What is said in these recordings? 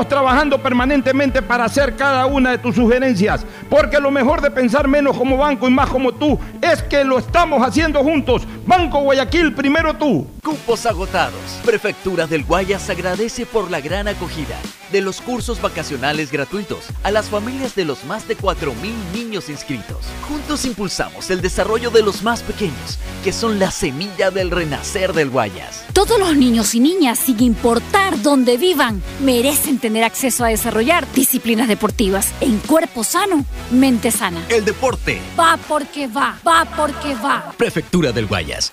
trabajando permanentemente para hacer cada una de tus sugerencias, porque lo mejor de pensar menos como banco y más como tú es que lo estamos haciendo juntos. Banco Guayaquil, primero tú. Cupos agotados. Prefectura del Guayas agradece por la gran acogida de los cursos vacacionales gratuitos a las familias de los más de 4.000 niños inscritos. Juntos impulsamos el desarrollo de los más pequeños, que son la semilla del renacer del Guayas. Todos los niños y niñas, sin importar dónde vivan, merecen tener acceso a desarrollar disciplinas deportivas en cuerpo sano, mente sana. El deporte Va porque va, va porque va. Prefectura del Guayas.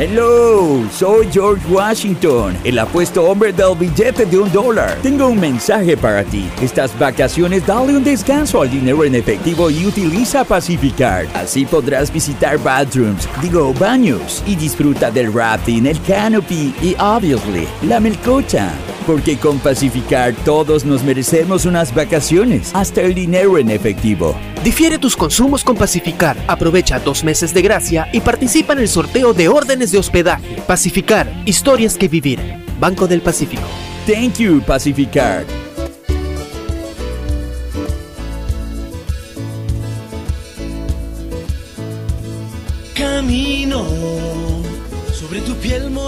Hello, soy George Washington, el apuesto hombre del billete de un dólar. Tengo un mensaje para ti. Estas vacaciones dale un descanso al dinero en efectivo y utiliza Pacificar. Así podrás visitar bathrooms, digo baños, y disfruta del rafting, el canopy y obviously la melcocha. Porque con Pacificar todos nos merecemos unas vacaciones, hasta el dinero en efectivo. Difiere tus consumos con Pacificar. Aprovecha dos meses de gracia y participa en el sorteo de órdenes de hospedaje. Pacificar, historias que vivir. Banco del Pacífico. Thank you, Pacificar. Camino sobre tu piel morena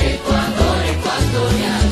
Ecuador ecuatoriano,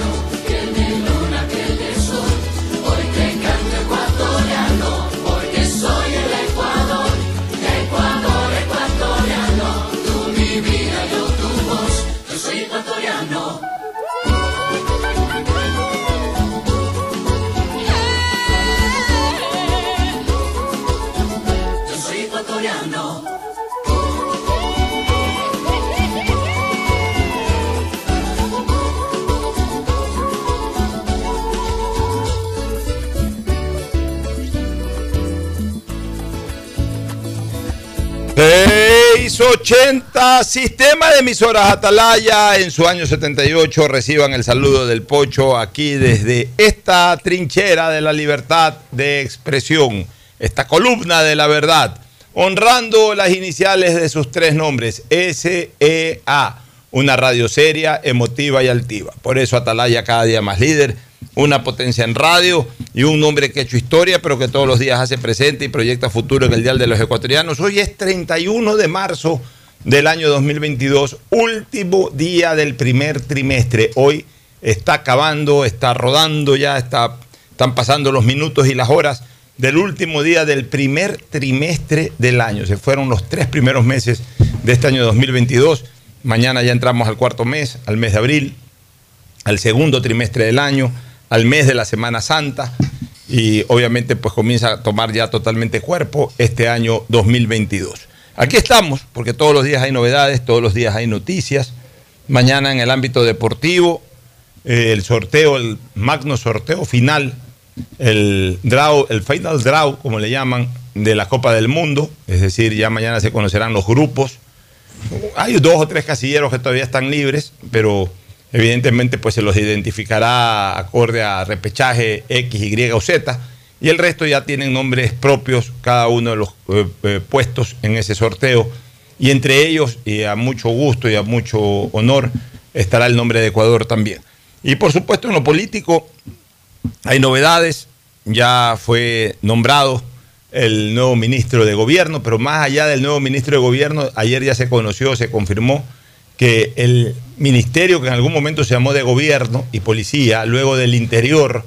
680, sistema de emisoras Atalaya en su año 78. Reciban el saludo del Pocho aquí desde esta trinchera de la libertad de expresión, esta columna de la verdad, honrando las iniciales de sus tres nombres, SEA, una radio seria, emotiva y altiva. Por eso Atalaya cada día más líder una potencia en radio y un hombre que ha hecho historia, pero que todos los días hace presente y proyecta futuro en el Dial de los Ecuatorianos. Hoy es 31 de marzo del año 2022, último día del primer trimestre. Hoy está acabando, está rodando ya, está, están pasando los minutos y las horas del último día del primer trimestre del año. Se fueron los tres primeros meses de este año 2022. Mañana ya entramos al cuarto mes, al mes de abril, al segundo trimestre del año al mes de la Semana Santa y obviamente pues comienza a tomar ya totalmente cuerpo este año 2022. Aquí estamos porque todos los días hay novedades, todos los días hay noticias. Mañana en el ámbito deportivo, eh, el sorteo, el magno sorteo final, el draw, el final draw, como le llaman, de la Copa del Mundo, es decir, ya mañana se conocerán los grupos. Hay dos o tres casilleros que todavía están libres, pero Evidentemente, pues se los identificará acorde a repechaje X, Y o Z. Y el resto ya tienen nombres propios, cada uno de los eh, eh, puestos en ese sorteo. Y entre ellos, y a mucho gusto y a mucho honor, estará el nombre de Ecuador también. Y por supuesto, en lo político hay novedades. Ya fue nombrado el nuevo ministro de gobierno, pero más allá del nuevo ministro de gobierno, ayer ya se conoció, se confirmó que el ministerio que en algún momento se llamó de gobierno y policía, luego del interior,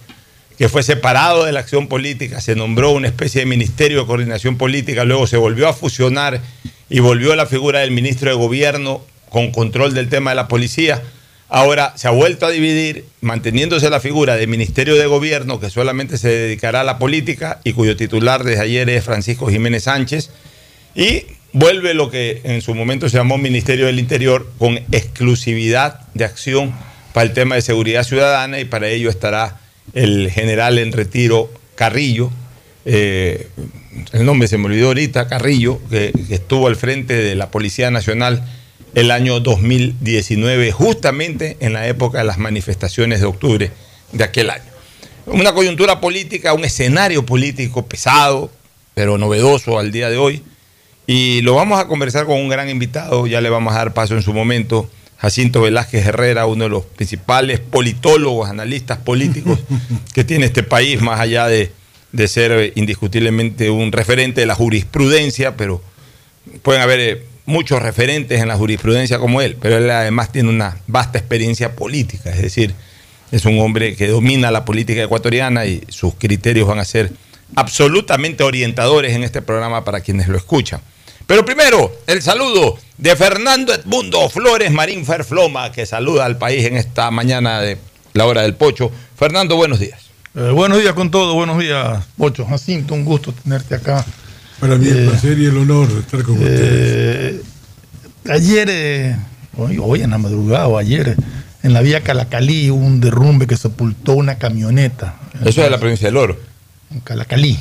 que fue separado de la acción política, se nombró una especie de ministerio de coordinación política, luego se volvió a fusionar y volvió la figura del ministro de gobierno con control del tema de la policía. Ahora se ha vuelto a dividir, manteniéndose la figura de Ministerio de Gobierno, que solamente se dedicará a la política y cuyo titular desde ayer es Francisco Jiménez Sánchez, y vuelve lo que en su momento se llamó Ministerio del Interior con exclusividad de acción para el tema de seguridad ciudadana y para ello estará el general en retiro Carrillo, eh, el nombre se me olvidó ahorita, Carrillo, que, que, estuvo al frente de la Policía Nacional el año 2019, justamente en la época de las manifestaciones de octubre de aquel año. Una coyuntura política, un escenario político pesado, pero novedoso al día de hoy, y lo vamos a conversar con un gran invitado, ya le vamos a dar paso en su momento, Jacinto Velázquez Herrera, uno de los principales politólogos, analistas políticos que tiene este país, más allá de, de ser indiscutiblemente un referente de la jurisprudencia, pero pueden haber eh, muchos referentes en la jurisprudencia como él, pero él además tiene una vasta experiencia política, es decir, es un hombre que domina la política ecuatoriana y sus criterios van a ser absolutamente orientadores en este programa para quienes lo escuchan. Pero primero, el saludo de Fernando Edmundo Flores Marín Ferfloma, que saluda al país en esta mañana de la hora del pocho. Fernando, buenos días. Eh, buenos días con todo, buenos días, Pocho. Jacinto, un gusto tenerte acá. Para mí el placer y el honor de estar con eh, ustedes. Ayer, eh, hoy, hoy, en la madrugada o ayer, en la vía Calacalí hubo un derrumbe que sepultó una camioneta. Eso es de la provincia del Oro. En Calacalí.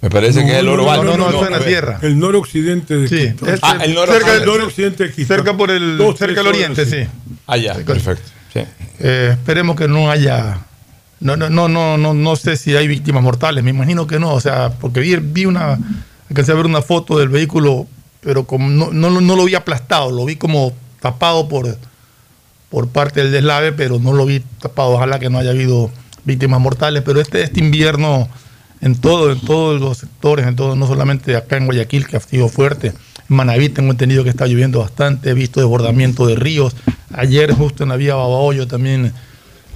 Me parece no, que es el no, oro no, alto. no, no, no, en la tierra. El noroccidente de Sí, Quito. es Ah, el noro- cerca, ah, del el noroccidente de Quito. cerca por el, Dos, cerca del oriente, sí. Ah, ya, perfecto. Sí. Eh, esperemos que no haya. No, no, no, no, no, no sé si hay víctimas mortales, me imagino que no, o sea, porque vi, vi una, alcancé a ver una foto del vehículo, pero como no, no, lo- no lo vi aplastado, lo vi como tapado por, por parte del deslave, pero no lo vi tapado, ojalá que no haya habido víctimas mortales, pero este, este invierno en todo, en todos los sectores, en todo, no solamente acá en Guayaquil, que ha sido fuerte, en Manaví tengo entendido que está lloviendo bastante, he visto desbordamiento de ríos, ayer justo en la vía Babahoyo también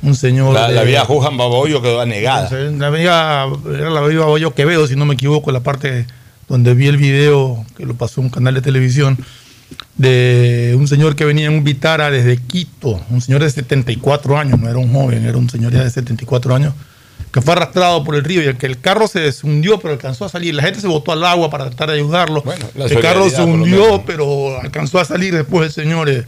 un señor... La, de- la vía Jujan Babahoyo quedó anegada. la vía, era la vía Babahoyo Quevedo, si no me equivoco, la parte donde vi el video que lo pasó un canal de televisión, de un señor que venía en un Vitara desde Quito, un señor de 74 años, no era un joven, era un señor ya de 74 años, que fue arrastrado por el río y el que el carro se hundió, pero alcanzó a salir. La gente se botó al agua para tratar de ayudarlo. la el carro se hundió, pero alcanzó a salir después el señor. eh,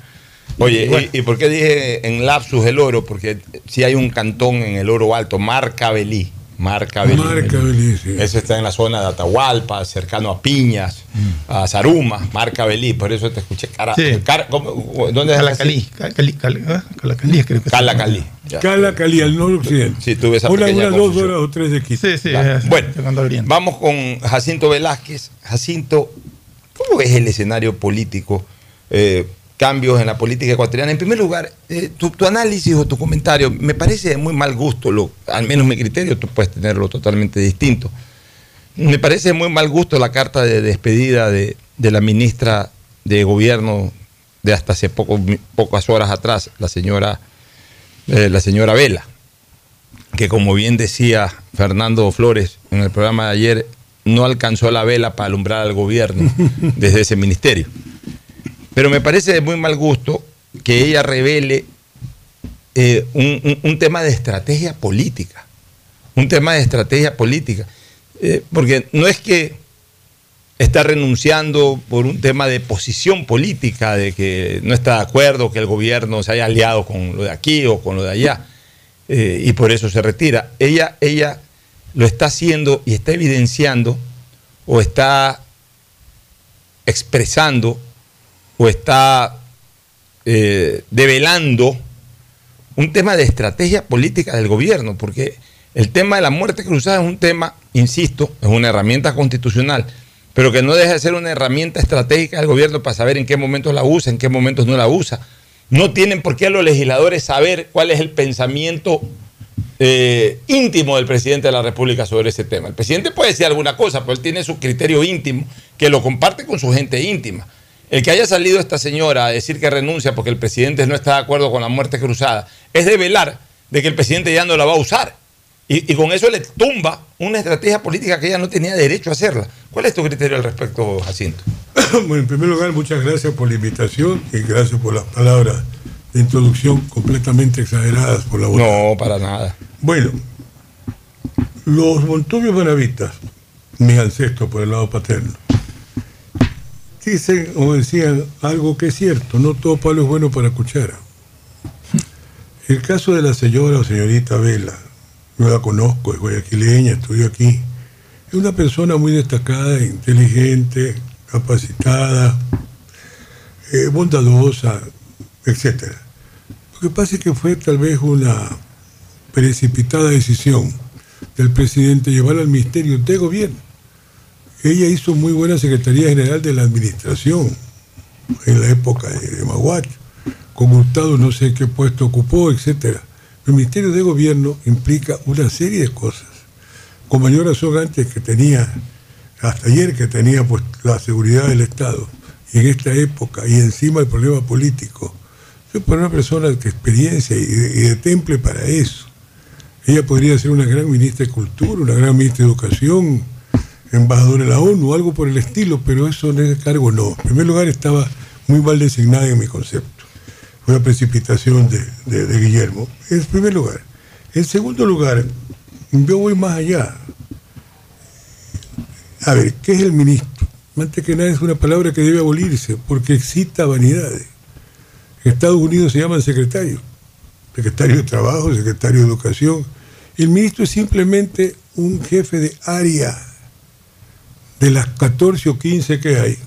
Oye, y bueno. ¿y, y por qué dije en lapsus el oro? Porque si hay un cantón en el oro alto, Marcabelí, Marca Belí. Marca Belí, sí. Eso está en la zona de Atahualpa, cercano a Piñas, a Zaruma, Marca Belí. Por eso te escuché. Cara, Sí. cara- ¿cómo- ¿Dónde es? Calacalí. Calacalí, Cal- ¿ah? Calacalí, creo que se Cala llama. Cali. Ya. Cala Cali, al noroccidente. Sí, tuve esa Una, una dos horas o tres de Quito. Sí, sí. Es- Bueno. Vamos con Jacinto Velázquez. Jacinto, ¿cómo es el escenario político? Eh, cambios en la política ecuatoriana. En primer lugar, eh, tu, tu análisis o tu comentario me parece de muy mal gusto, lo, al menos mi criterio, tú puedes tenerlo totalmente distinto. Me parece de muy mal gusto la carta de despedida de, de la ministra de Gobierno de hasta hace poco, pocas horas atrás, la señora, eh, la señora Vela que como bien decía Fernando Flores en el programa de ayer, no alcanzó la vela para alumbrar al gobierno desde ese ministerio. Pero me parece de muy mal gusto que ella revele eh, un, un- tema de estrategia política. Un tema de estrategia política. Eh, porque no es que está renunciando por un tema de posición política, de que no está de acuerdo que el gobierno se haya aliado con lo de aquí o con lo de allá, eh, y por eso se retira. Ella, ella lo está haciendo y está evidenciando o está expresando o está eh, develando un tema de estrategia política del gobierno, porque el tema de la muerte cruzada es un tema, insisto, es una herramienta constitucional, pero que no deja de ser una herramienta estratégica del gobierno para saber en qué momentos la usa, en qué momentos no la usa. No tienen por qué los legisladores saber cuál es el pensamiento eh, íntimo del presidente de la República sobre ese tema. El presidente puede decir alguna cosa, pero él tiene su criterio íntimo que lo comparte con su gente íntima. El que haya salido esta señora a decir que renuncia porque el presidente no está de acuerdo con la muerte cruzada es de velar de que el presidente ya no la va a usar. Y, y con eso le tumba una estrategia política que ella no tenía derecho a hacerla. ¿Cuál es tu criterio al respecto, Jacinto? Bueno, en primer lugar, muchas gracias por la invitación y gracias por las palabras de introducción completamente exageradas por la voz. No, para nada. Bueno, los Montobios Benavitas, mis ancestros por el lado paterno, dicen o decían algo que es cierto, no todo palo es bueno para cuchara. El caso de la señora o señorita Vela, yo la conozco, es guayaquileña, estudió aquí, es una persona muy destacada, inteligente, capacitada, eh, bondadosa, etc. Lo que pasa es que fue tal vez una precipitada decisión del presidente llevarla al Ministerio de Gobierno. Ella hizo muy buena Secretaría General de la Administración en la época de, Maguacho. Como Hurtado no sé qué puesto ocupó, etc. El Ministerio de Gobierno implica una serie de cosas. Con mayor razón antes que tenía, hasta ayer que tenía pues la seguridad del Estado, y en esta época, y encima el problema político. Para una persona de experiencia y de temple para eso. Ella podría ser una gran ministra de Cultura, una gran ministra de Educación, embajadora de la ONU, algo por el estilo, pero eso en ese cargo no. En primer lugar estaba muy mal designada en mi concepto. Fue una precipitación de, Guillermo. En primer lugar. En segundo lugar, yo voy más allá. A ver, ¿qué es el ministro? Antes que nada es una palabra que debe abolirse porque excita vanidades. En Estados Unidos se llaman secretarios. Secretario de Trabajo, secretario de Educación. El ministro es simplemente un jefe de área de las 14 o 15 que hay,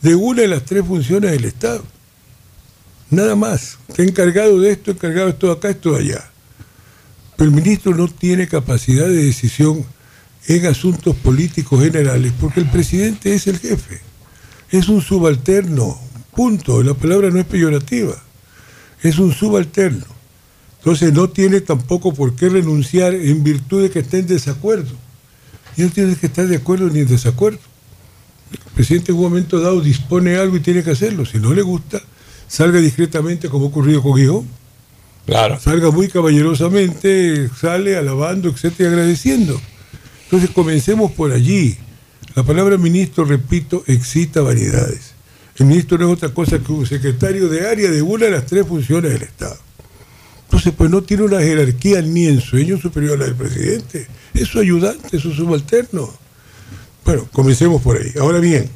de una de las tres funciones del Estado. Nada más. Está encargado de esto, encargado de esto acá, esto de allá. Pero el ministro no tiene capacidad de decisión en asuntos políticos generales porque el presidente es el jefe. Es un subalterno. Punto. La palabra no es peyorativa. Es un subalterno. Entonces no tiene tampoco por qué renunciar en virtud de que esté en desacuerdo. Y no tiene que estar de acuerdo ni en desacuerdo. El presidente en un momento dado dispone algo y tiene que hacerlo. Si no le gusta, salga discretamente como ha ocurrido con Guijón. Claro. Salga muy caballerosamente, sale alabando, etcétera, y agradeciendo. Entonces comencemos por allí. La palabra ministro, repito, excita vanidades. El ministro no es otra cosa que un secretario de área de una de las tres funciones del Estado. Entonces, pues no tiene una jerarquía ni en sueño superior a la del presidente. Es su ayudante, es su subalterno. Bueno, comencemos por ahí. Ahora bien,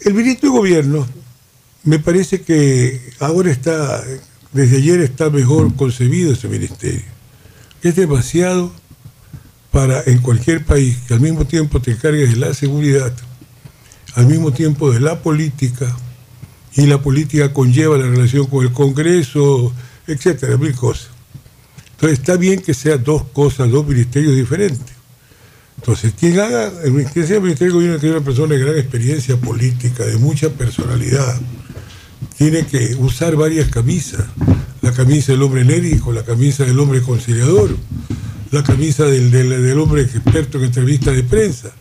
el ministro de Gobierno me parece que ahora está, desde ayer está mejor concebido ese ministerio, es demasiado para en cualquier país que al mismo tiempo te encargues de la seguridad, al mismo tiempo de la política, y la política conlleva la relación con el Congreso, etcétera, mil cosas. Entonces está bien que sean dos cosas, dos ministerios diferentes. Entonces, quien haga, el, sea el Ministerio de Gobierno, es una persona de gran experiencia política, de mucha personalidad, tiene que usar varias camisas. La camisa del hombre enérgico, la camisa del hombre conciliador, la camisa del, del, del hombre experto en entrevista de prensa.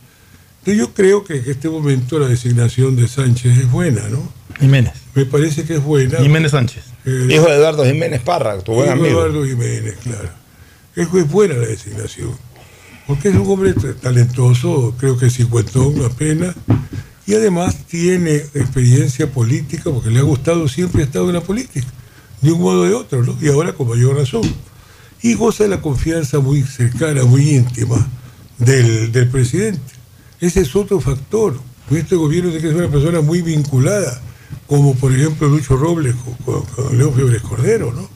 Entonces yo creo que en este momento la designación de Sánchez es buena, ¿no? Jiménez. Me parece que es buena. Jiménez Sánchez. Eh, Hijo de Eduardo Jiménez Parra, tu buen Hijo amigo. Eduardo Jiménez, claro. Es, es buena la designación. Porque es un hombre talentoso, creo que cincuentón apenas, y además tiene experiencia política porque le ha gustado, siempre ha estado en la política, de un modo o de otro, ¿no? Y ahora con mayor razón. Y goza de la confianza muy cercana, muy íntima del, del presidente. Ese es otro factor. Este gobierno tiene que ser una persona muy vinculada, como por ejemplo Lucho Robles con, León Febres Cordero, ¿no?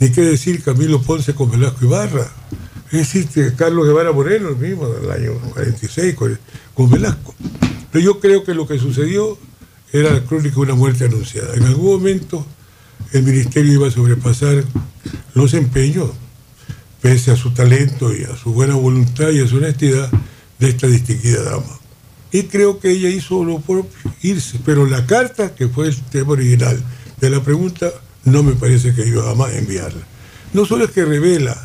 Ni qué decir Camilo Ponce con Velasco Ibarra. Es decir, Carlos Guevara Moreno, el mismo, del año 46, con, con Velasco. Pero yo creo que lo que sucedió era la crónica de una muerte anunciada. En algún momento el ministerio iba a sobrepasar los empeños, pese a su talento y a su buena voluntad y a su honestidad, de esta distinguida dama. Y creo que ella hizo lo propio, irse. Pero la carta, que fue el tema original de la pregunta, no me parece que iba jamás enviarla. No solo es que revela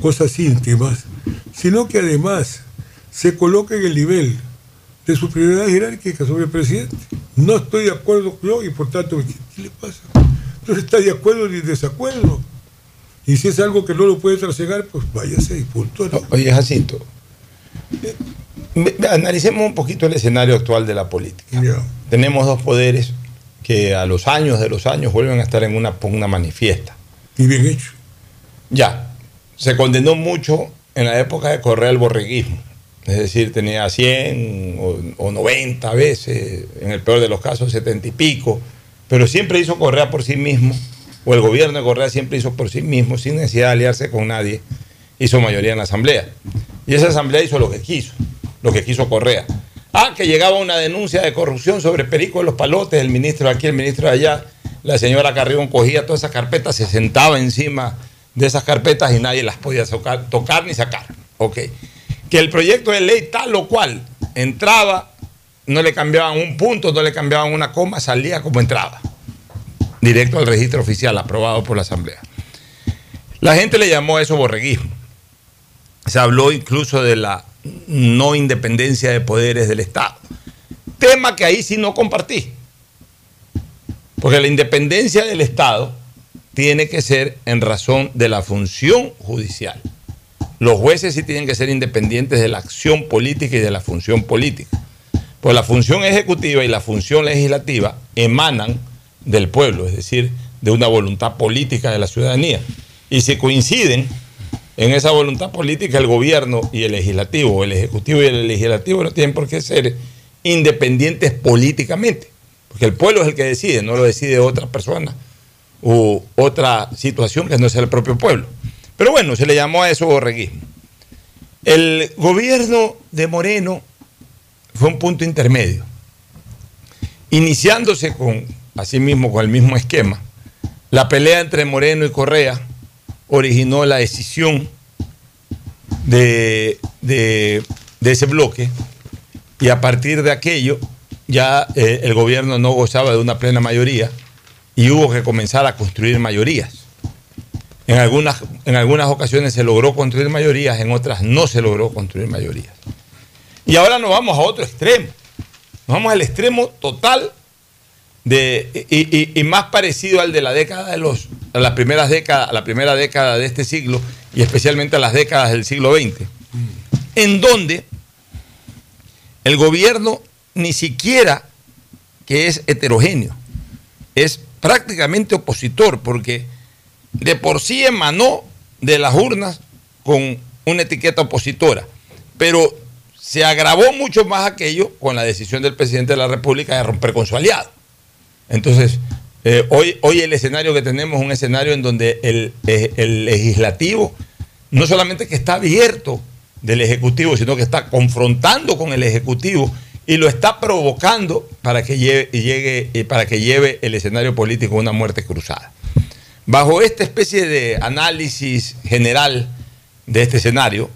cosas íntimas, sino que además se coloca en el nivel de su prioridad jerárquica sobre el presidente. No estoy de acuerdo yo y por tanto, ¿qué, le pasa? No está de acuerdo ni desacuerdo. Y si es algo que no lo puede trasegar, pues váyase y punto. ¿no? Oye, Jacinto, analicemos un poquito el escenario actual de la política. Tenemos dos poderes que a los años de los años vuelven a estar en una pugna manifiesta. Y bien hecho. Ya, se condenó mucho en la época de Correa el borreguismo. Es decir, tenía 100 o, o 90 veces, en el peor de los casos 70 y pico, pero siempre hizo Correa por sí mismo, o el gobierno de Correa siempre hizo por sí mismo, sin necesidad de aliarse con nadie, hizo mayoría en la asamblea. Y esa asamblea hizo lo que quiso, lo que quiso Correa. Ah, que llegaba una denuncia de corrupción sobre Perico de los Palotes, el ministro de aquí, el ministro de allá, la señora Carrión cogía todas esas carpetas, se sentaba encima de esas carpetas y nadie las podía tocar, ni sacar. Ok. Que el proyecto de ley tal o cual entraba, no le cambiaban un punto, no le cambiaban una coma, salía como entraba. Directo al registro oficial, aprobado por la Asamblea. La gente le llamó a eso borreguismo. Se habló incluso de la no independencia de poderes del Estado. Tema que ahí sí no compartí. Porque la independencia del Estado tiene que ser en razón de la función judicial. Los jueces sí tienen que ser independientes de la acción política y de la función política. Pues la función ejecutiva y la función legislativa emanan del pueblo, es decir, de una voluntad política de la ciudadanía. Y si coinciden en esa voluntad política el gobierno y el legislativo, el ejecutivo y el legislativo no tienen por qué ser independientes políticamente, porque el pueblo es el que decide, no lo decide otra persona u otra situación que no sea el propio pueblo. Pero bueno, se le llamó a eso borreguismo. El gobierno de Moreno fue un punto intermedio, iniciándose con, así mismo, con el mismo esquema. La pelea entre Moreno y Correa originó la decisión de, de- ese bloque y a partir de aquello ya eh, el gobierno no gozaba de una plena mayoría y hubo que comenzar a construir mayorías. En algunas, en algunas ocasiones se logró construir mayorías, en otras no se logró construir mayorías. Y ahora nos vamos a otro extremo. Nos vamos al extremo total y- y más parecido al de la década de los, a las primeras décadas, a la primera década de este siglo y especialmente a las décadas del siglo XX, en donde el gobierno ni siquiera que es heterogéneo, es prácticamente opositor, porque de por sí emanó de las urnas con una etiqueta opositora, pero se agravó mucho más aquello con la decisión del presidente de la República de romper con su aliado. Entonces, eh, hoy, hoy el escenario que tenemos es un escenario en donde el, eh, el legislativo no solamente que está abierto del Ejecutivo, sino que está confrontando con el Ejecutivo y lo está provocando para que lleve, llegue, eh, para que lleve el escenario político a una muerte cruzada. Bajo esta especie de análisis general de este escenario,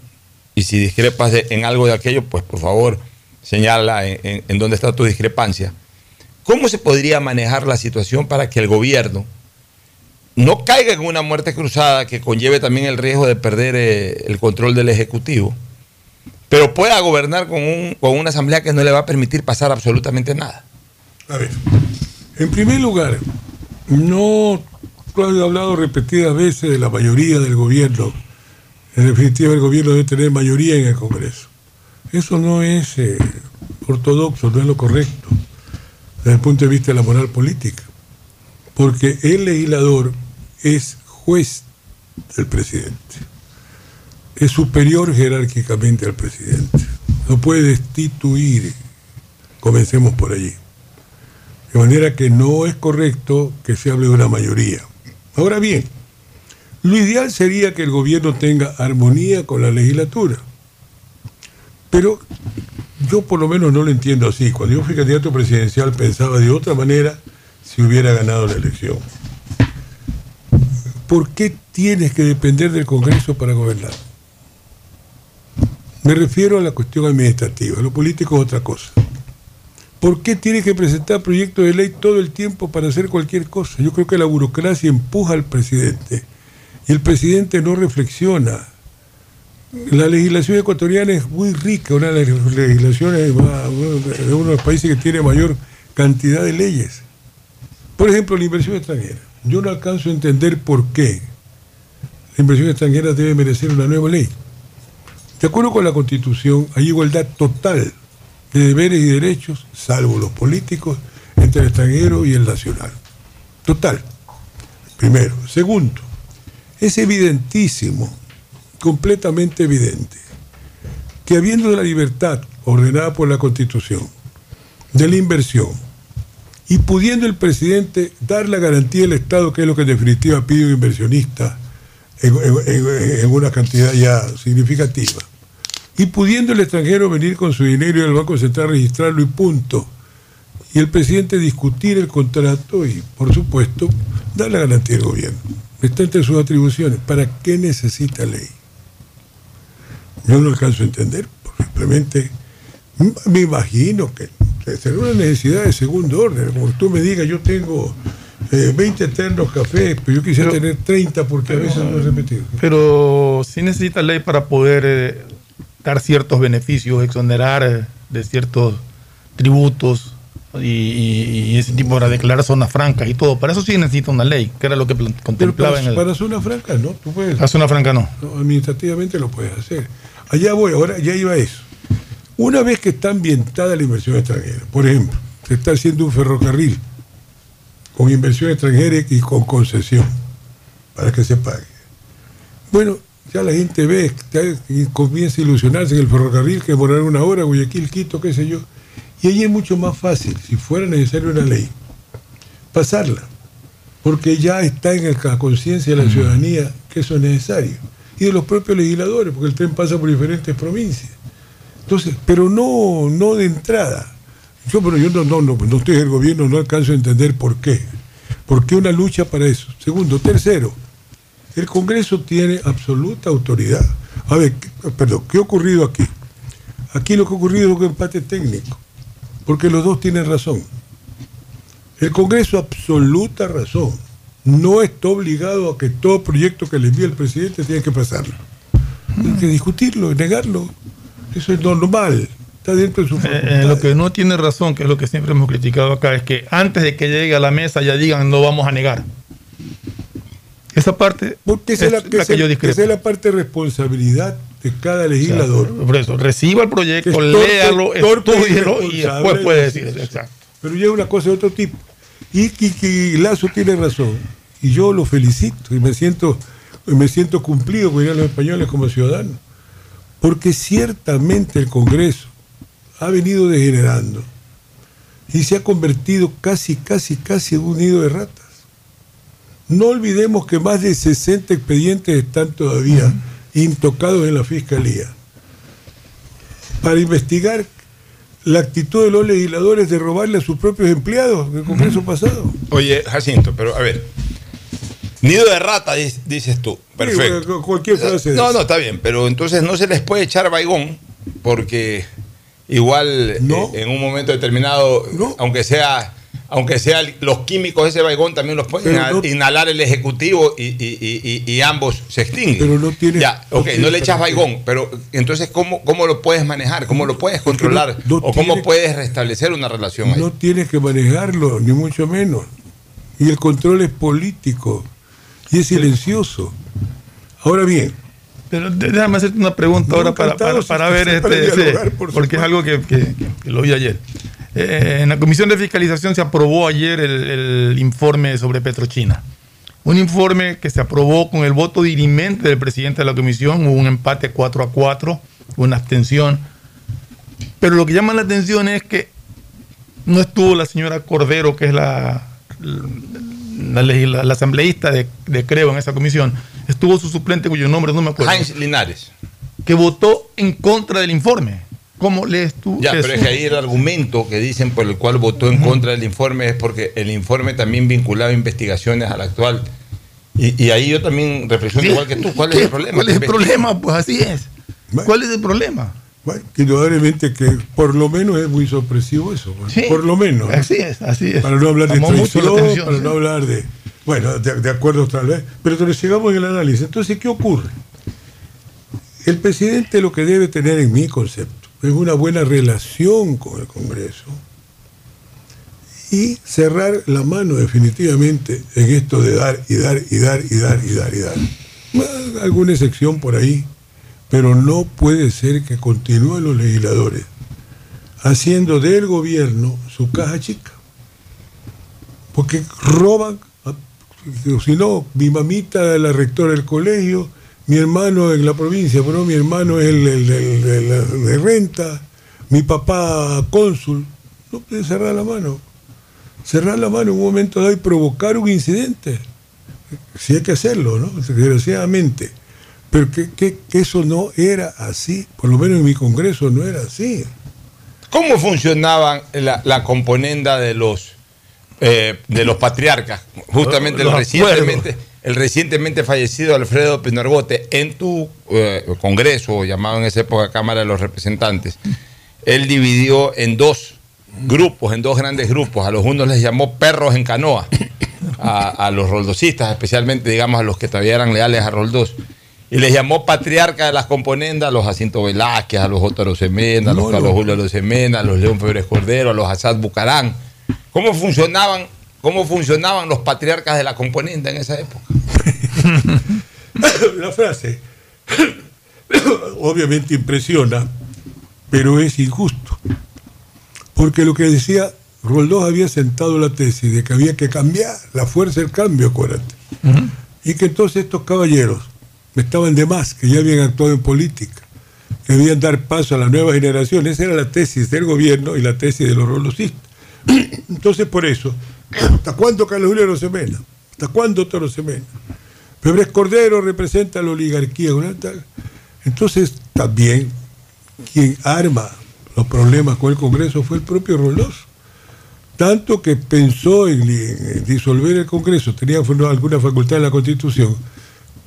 y si discrepas en algo de aquello, pues por favor señala en dónde está tu discrepancia. ¿Cómo se podría manejar la situación para que el gobierno no caiga en una muerte cruzada que conlleve también el riesgo de perder eh, el control del Ejecutivo, pero pueda gobernar con, un- con una asamblea que no le va a permitir pasar absolutamente nada? A ver, en primer lugar, no tú has hablado repetidas veces de la mayoría del gobierno. En definitiva, el gobierno debe tener mayoría en el Congreso. Eso no es eh, ortodoxo, no es lo correcto desde el punto de vista de la moral política. Porque el legislador es juez del presidente. Es superior jerárquicamente al presidente. No puede destituir. Comencemos por allí. De manera que no es correcto que se hable de una mayoría. Ahora bien, lo ideal sería que el gobierno tenga armonía con la legislatura. Pero yo por lo menos no lo entiendo así. Cuando yo fui candidato presidencial pensaba de otra manera si hubiera ganado la elección. ¿Por qué tienes que depender del Congreso para gobernar? Me refiero a la cuestión administrativa. Lo político es otra cosa. ¿Por qué tiene que presentar proyectos de ley todo el tiempo para hacer cualquier cosa? Yo creo que la burocracia empuja al presidente y el presidente no reflexiona. La legislación ecuatoriana es muy rica, una de las legislaciones de uno de los países que tiene mayor cantidad de leyes. Por ejemplo, la inversión extranjera. Yo no alcanzo a entender por qué la inversión extranjera debe merecer una nueva ley. De acuerdo con la Constitución, hay igualdad total de deberes y derechos, salvo los políticos, entre el extranjero y el nacional. Total. Primero. Segundo, es evidentísimo, completamente evidente, que habiendo la libertad ordenada por la Constitución de la inversión y pudiendo el presidente dar la garantía del Estado, que es lo que en definitiva pide un inversionista en, una cantidad ya significativa, y pudiendo el extranjero venir con su dinero y el Banco Central registrarlo y punto, y el presidente discutir el contrato y, por supuesto, dar la garantía al gobierno. Está entre sus atribuciones. ¿Para qué necesita ley? Yo no alcanzo a entender, porque simplemente me imagino que será una necesidad de segundo orden. Como tú me digas, yo tengo eh, 20 eternos cafés, pero yo quisiera tener 30 porque a veces no he repetido. Pero sí necesita ley para poder eh, dar ciertos beneficios, exonerar eh, de ciertos tributos y, y- y ese tipo para declarar zonas francas y todo. Para eso sí necesita una ley, que era lo que Pero contemplaba para, en el... para zona franca, ¿no? Tú puedes. Para zona franca no. No, administrativamente lo puedes hacer. Allá voy, ahora ya iba eso. Una vez que está ambientada la inversión extranjera, por ejemplo, se está haciendo un ferrocarril con inversión extranjera y con concesión para que se pague. Bueno, ya la gente ve y comienza a ilusionarse en el ferrocarril que demorar una hora, Guayaquil, Quito, qué sé yo. Y ahí es mucho más fácil, si fuera necesaria una ley, pasarla, porque ya está en la conciencia de la ciudadanía que eso es necesario, y de los propios legisladores, porque el tren pasa por diferentes provincias. Entonces, pero no, no de entrada. Yo, pero yo no, no, no, no estoy en el gobierno, no alcanzo a entender por qué. ¿Por qué una lucha para eso? Segundo, tercero, el Congreso tiene absoluta autoridad. A ver, ¿qué- perdón, ¿qué ha ocurrido aquí? Aquí lo que ha ocurrido es un empate técnico, porque los dos tienen razón. El Congreso absoluta razón. No está obligado a que todo proyecto que le envíe el presidente tiene que pasarlo. Tiene que discutirlo, negarlo. Eso es normal. Está dentro de su Eh, eh, lo que no tiene razón, que es lo que siempre hemos criticado acá, es que antes de que llegue a la mesa ya digan no vamos a negar. Esa parte Porque esa es la, que, la que esa- yo discrepo. esa es la parte de responsabilidad de cada legislador. Por eso, reciba el proyecto, es léalo, estúdielo y después puede decir. Exacto. Pero ya es una cosa de otro tipo. Y, y, y Lazo tiene razón. Y yo lo felicito y me siento, me siento cumplido, dirían los españoles, como ciudadano. Porque ciertamente el Congreso ha venido degenerando y se ha convertido casi, casi, casi en un nido de ratas. No olvidemos que más de 60 expedientes están todavía intocados en la Fiscalía. para investigar la actitud de los legisladores de robarle a sus propios empleados del Congreso pasado. Oye, Jacinto, pero a ver. Nido de rata, dices tú. Perfecto. Sí, cu- cualquier frase No, no, está bien, pero entonces no se les puede echar baigón, porque igual eh, en un momento determinado, aunque sea aunque sea los químicos de ese baigón también los pueden no- inhalar el ejecutivo y, y- y- y- y ambos se extinguen. Pero no tiene- Ya, ok, no le echas baigón, pero entonces ¿cómo, cómo lo puedes manejar? ¿Cómo lo puedes controlar? no ¿O cómo puedes restablecer una relación ahí? No tienes que manejarlo, ni mucho menos. Y el control es político y es silencioso. Ahora bien, Pero déjame hacerte una pregunta ahora para, para, ver, este, por porque es algo que, que- que lo vi ayer. Eh, en la Comisión de Fiscalización se aprobó ayer el, el informe sobre Petrochina. Un informe que se aprobó con el voto dirimente del presidente de la comisión, hubo un empate 4 a 4, una abstención. Pero lo que llama la atención es que no estuvo la señora Cordero, que es la, la, la asambleísta de, de Creo en esa comisión, estuvo su suplente cuyo nombre no me acuerdo Heinz Linares. que votó en contra del informe. ¿Cómo lees tú Ya, pero es que ahí el argumento que dicen por el cual votó en contra del informe es porque el informe también vinculaba investigaciones al actual. Y, y ahí yo también reflexiono Sí. igual que tú. ¿Cuál es el problema? ¿Cuál es el problema? Pues así es. ¿Cuál es el problema? Bueno, indudablemente que por lo menos es muy sorpresivo eso. Sí, por lo menos. ¿no? Así es, así es. Para no hablar de traición, atención, para sí. no hablar de. Bueno, de, de acuerdo otra vez. Pero entonces llegamos en el análisis. Entonces, ¿qué ocurre? El presidente lo que debe tener en mi concepto es una buena relación con el Congreso y cerrar la mano definitivamente en esto de dar y dar y dar y dar y dar y dar. Alguna excepción por ahí, pero no puede ser que continúen los legisladores haciendo del gobierno su caja chica. Porque roban, si no, mi mamita es la rectora del colegio, mi hermano en la provincia, pero mi hermano es el- de renta, mi papá cónsul. No puede cerrar la mano. Cerrar la mano en un momento dado y provocar un incidente. Si hay que hacerlo, ¿no? Desgraciadamente. Pero que, que- que eso no era así, por lo menos en mi congreso no era así. ¿Cómo funcionaban la, la componenda de los eh, de los patriarcas? Justamente el recientemente, el recientemente fallecido Alfredo Pinargote, en tu eh, congreso, llamado en esa época Cámara de los Representantes, él dividió en dos grupos, en dos grandes grupos. A los unos les llamó perros en canoa, a, a los roldosistas, especialmente, digamos, a los que todavía eran leales a Roldós. Y les llamó patriarca de las componendas a los Jacinto Velázquez, a los Otto Semena, a los No, Carlos no. Julio Losemena, a los León Febres Cordero, a los Asad Bucarán. ¿Cómo funcionaban, ¿Cómo funcionaban los patriarcas de la componenda en esa época? la frase obviamente impresiona, pero es injusto. Porque lo que decía Roldós había sentado la tesis de que había que cambiar, la fuerza del cambio, acuérdate. Y que entonces estos caballeros estaban de más, que ya habían actuado en política, que debían dar paso a la nueva generación. Esa era la tesis del gobierno y la tesis de los rolosistas. Entonces, por eso, ¿hasta cuándo Carlos Julio Rosemena? ¿Hasta cuándo Rosemena? Febres Cordero representa la oligarquía. Entonces, también quien arma los problemas con el Congreso fue el propio Roldós. Tanto que pensó en, disolver el Congreso, tenía alguna facultad en la Constitución,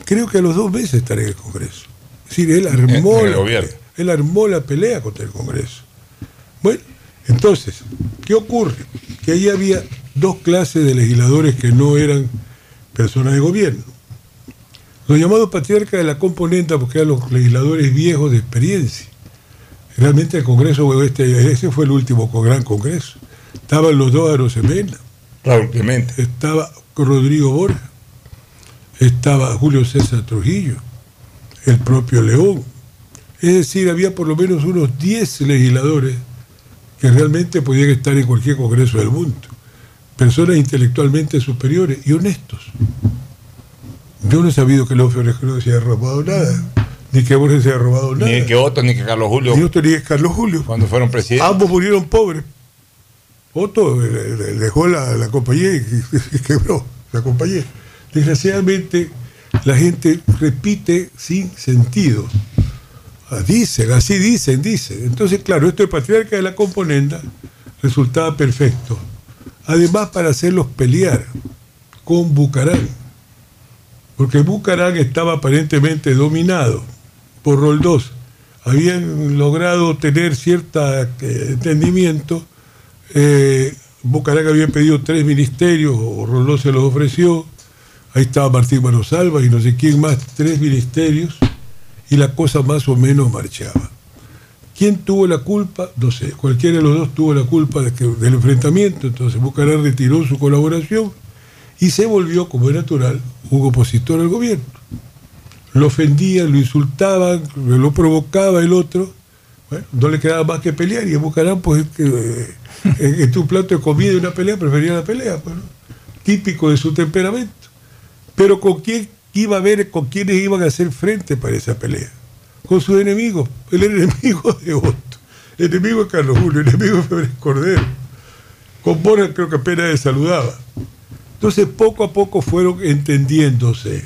creo que a los dos meses estará en el Congreso. Es decir, él armó, En el la, él armó la pelea contra el Congreso. Bueno, entonces, ¿qué ocurre? Que ahí había dos clases de legisladores que no eran personas de gobierno. Los llamados patriarcas de la componenta, porque eran los legisladores viejos de experiencia. Realmente el Congreso, este, ese fue el último gran Congreso. Estaban los dos Arosemena. Raúl Clemente. Estaba Rodrigo Borja. Estaba Julio César Trujillo. El propio León. Es decir, había por lo menos unos 10 legisladores que realmente podían estar en cualquier Congreso del mundo. Personas intelectualmente superiores y honestos. Yo no he sabido que Febres no se haya robado nada, ni que Borges se haya robado nada. Ni que Otto ni que Carlos Julio. Ni Otto ni que Carlos Julio. Cuando fueron presidentes. Ambos murieron pobres. Otto eh, le- dejó la, la compañía y quebró la compañía. Desgraciadamente, la gente repite sin sentido Ah, Dicen, así dicen, dicen. Entonces, claro, esto de patriarca de la componenda resultaba perfecto. Además, para hacerlos pelear con Bucarán. Porque Bucarán estaba aparentemente dominado por Roldós. Habían logrado tener cierto entendimiento. Eh, Bucarán había pedido tres ministerios, o Roldós se los ofreció. Ahí estaba Martín Manosalva y no sé quién más, tres ministerios, y la cosa más o menos marchaba. ¿Quién tuvo la culpa? No sé, cualquiera de los dos tuvo la culpa del enfrentamiento, entonces Bucarán retiró su colaboración y se volvió, como es natural, un opositor al gobierno. Lo ofendían, lo insultaban, lo provocaba el otro, bueno, no le quedaba más que pelear y Bucarán, pues, que, eh, en, en un plato de comida y una pelea, prefería la pelea, pues, típico de su temperamento. Pero con quién iba a ver, con quiénes iban a hacer frente para esa pelea. Con sus enemigos. El enemigo de Otto, el enemigo de Carlos Julio, el enemigo de Febres Cordero. Con Borja creo que apenas le saludaba. Entonces poco a poco fueron entendiéndose.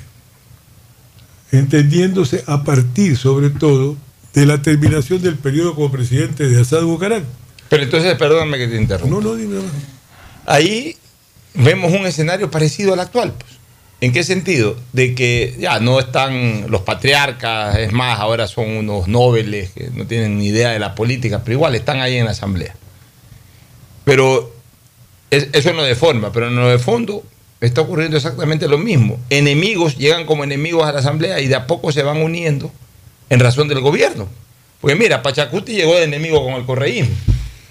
Entendiéndose a partir, sobre todo, de la terminación del periodo como presidente de Asad Bucarán. Pero entonces, perdóname que te interrumpa. No, no, dime. Ahí vemos un escenario parecido al actual. Pues. ¿En qué sentido? De que ya no están los patriarcas, es más, ahora son unos nobles que no tienen ni idea de la política, pero igual están ahí en la asamblea. Pero es- eso no de forma, pero en lo de fondo está ocurriendo exactamente lo mismo. Enemigos llegan como enemigos a la asamblea y de a poco se van uniendo en razón del gobierno. Porque mira, Pachacuti llegó de enemigo con el correísmo.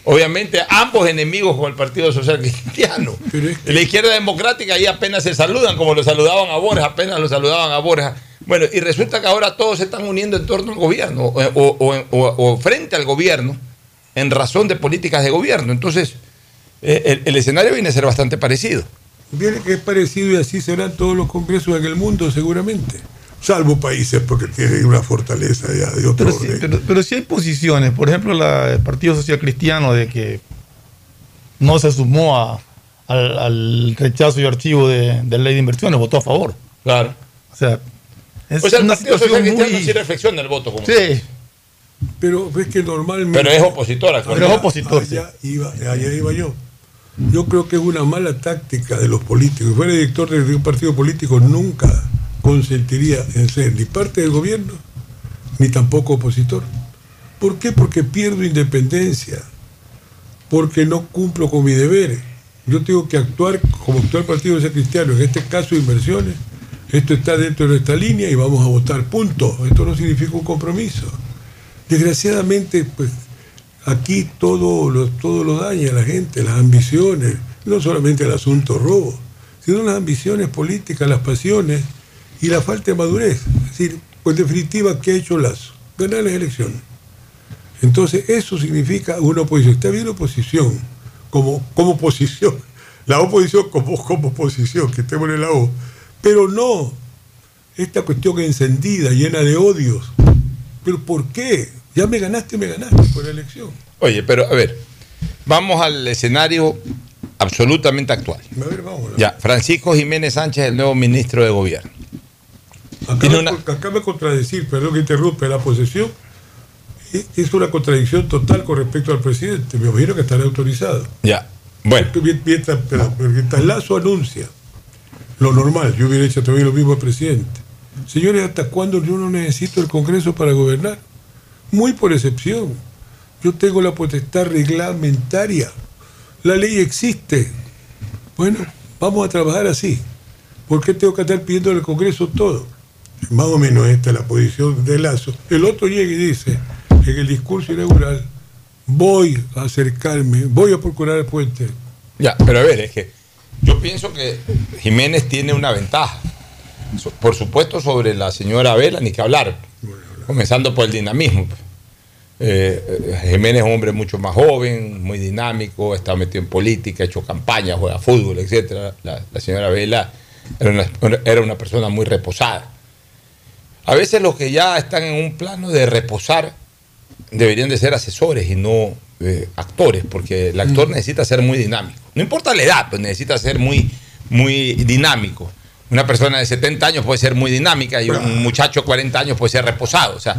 Obviamente ambos enemigos con el Partido Social Cristiano. La izquierda democrática ahí apenas se saludan, como lo saludaban a Borja, apenas lo saludaban a Borja. Bueno, y resulta que ahora todos se están uniendo en torno al gobierno o, o- o- o frente al gobierno en razón de políticas de gobierno. Entonces, eh, el, el escenario viene a ser bastante parecido. Viene que es parecido y así serán todos los congresos en el mundo seguramente. Salvo países porque tienen una fortaleza ya de otro Pero orden. pero, pero sí hay posiciones, por ejemplo, la, el Partido Social Cristiano de que no se sumó a- al, al rechazo y archivo de, de ley de inversiones, votó a favor. Claro. O sea, es o sea, el una Partido Social situación Cristiano muy... sí reflexiona el voto como Sí. Pero ves que normalmente. Pero es opositor, Allá- Pero es opositor, Allá, iba, allá iba yo. Yo creo que es una mala táctica de los políticos. Si fuera director de un partido político, nunca consentiría en ser ni parte del gobierno, ni tampoco opositor. ¿Por qué? Porque pierdo independencia, porque no cumplo con mis deberes. Yo tengo que actuar como actúa el Partido Social Cristiano, en este caso inversiones. Esto está dentro de nuestra línea y vamos a votar, punto. Esto no significa un compromiso. Desgraciadamente, pues aquí todo lo, todo lo daña la gente, las ambiciones, no solamente el asunto robo, sino las ambiciones políticas, las pasiones y la falta de madurez. Es decir, pues en definitiva, ¿qué ha hecho Lazo? Ganar las elecciones. Entonces, eso significa una oposición. Está bien la oposición, como, como oposición. La oposición como, como oposición, que estemos en la O. Pero no esta cuestión encendida, llena de odios. ¿Pero por qué? Ya me ganaste, me ganaste por la elección. Oye, pero a ver, vamos al escenario absolutamente actual. A ver, vamos. Ya, Francisco Jiménez Sánchez, el nuevo ministro de Gobierno. Acaba, acaba de contradecir, perdón que interrumpe, la posesión es- es una contradicción total con respecto al presidente. Me imagino que estará autorizado. Ya, bueno. Mientras, pero mientras Lazo anuncia lo normal, yo hubiera hecho también lo mismo al presidente. Señores, ¿hasta cuándo yo no necesito el Congreso para gobernar? Muy por excepción. Yo tengo la potestad reglamentaria. La ley existe. Bueno, vamos a trabajar así. ¿Por qué tengo que estar pidiendo al Congreso todo? Más o menos esta es la posición de Lazo. El otro llega y dice, en el discurso inaugural, voy a acercarme, voy a procurar el puente. Ya, pero a ver, es que yo pienso que Jiménez tiene una ventaja. Por supuesto, sobre la señora Vela, ni que hablar. Comenzando por el dinamismo. Eh, eh, Jiménez es un hombre mucho más joven, muy dinámico, está metido en política, ha hecho campaña, juega fútbol, etc. La, señora Vela era una persona muy reposada. A veces los que ya están en un plano de reposar deberían de ser asesores y no eh, actores, porque el actor necesita ser muy dinámico. No importa la edad, pues necesita ser muy, muy dinámico. Una persona de 70 años puede ser muy dinámica y un muchacho de 40 años puede ser reposado. O sea,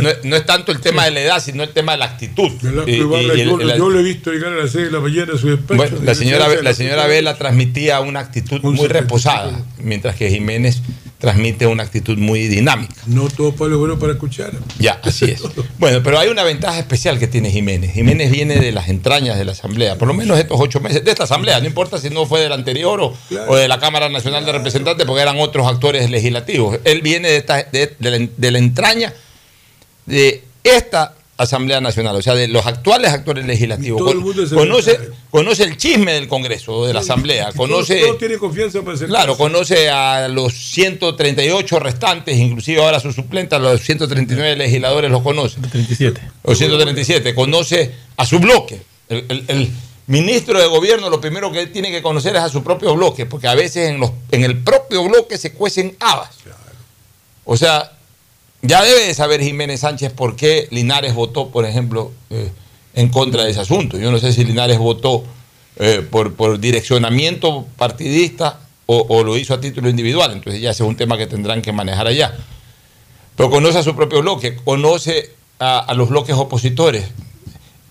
no, no es tanto el tema de la edad, sino el tema de la actitud. ¿Verdad que Y- y- Ibarra, y el- yo, lo he visto llegar a las 6 de la mañana a su despacho. bueno, la señora, la señora Vela transmitía una actitud muy reposada, mientras que Jiménez transmite una actitud muy dinámica. No todo palo es bueno para escuchar. Ya, así es. Bueno, pero hay una ventaja especial que tiene Jiménez. Jiménez viene de las entrañas de la Asamblea, por lo menos estos ocho meses de esta Asamblea, no importa si no fue del anterior o, o de la Cámara Nacional de Representantes, porque eran otros actores legislativos. Él viene de, esta- de- de la, de la entraña de esta Asamblea Nacional, o sea, de los actuales actores legislativos. todo el mundo se conoce, conoce el chisme del Congreso o de la Asamblea, conoce... Todo, todo tiene confianza para Claro, conoce a los 138 restantes, inclusive ahora sus suplentes, a los 139 legisladores los conoce. 37. O 137. Conoce a su bloque. El, el- el ministro de gobierno lo primero que tiene que conocer es a su propio bloque, porque a veces en, los, en el propio bloque se cuecen habas. O sea, ya debe de saber Jiménez Sánchez por qué Linares votó, por ejemplo, eh, en contra de ese asunto. Yo no sé si Linares votó eh, por, por direccionamiento partidista o, lo hizo a título individual. Entonces ya ese es un tema que tendrán que manejar allá. Pero conoce a su propio bloque, conoce a, a los bloques opositores.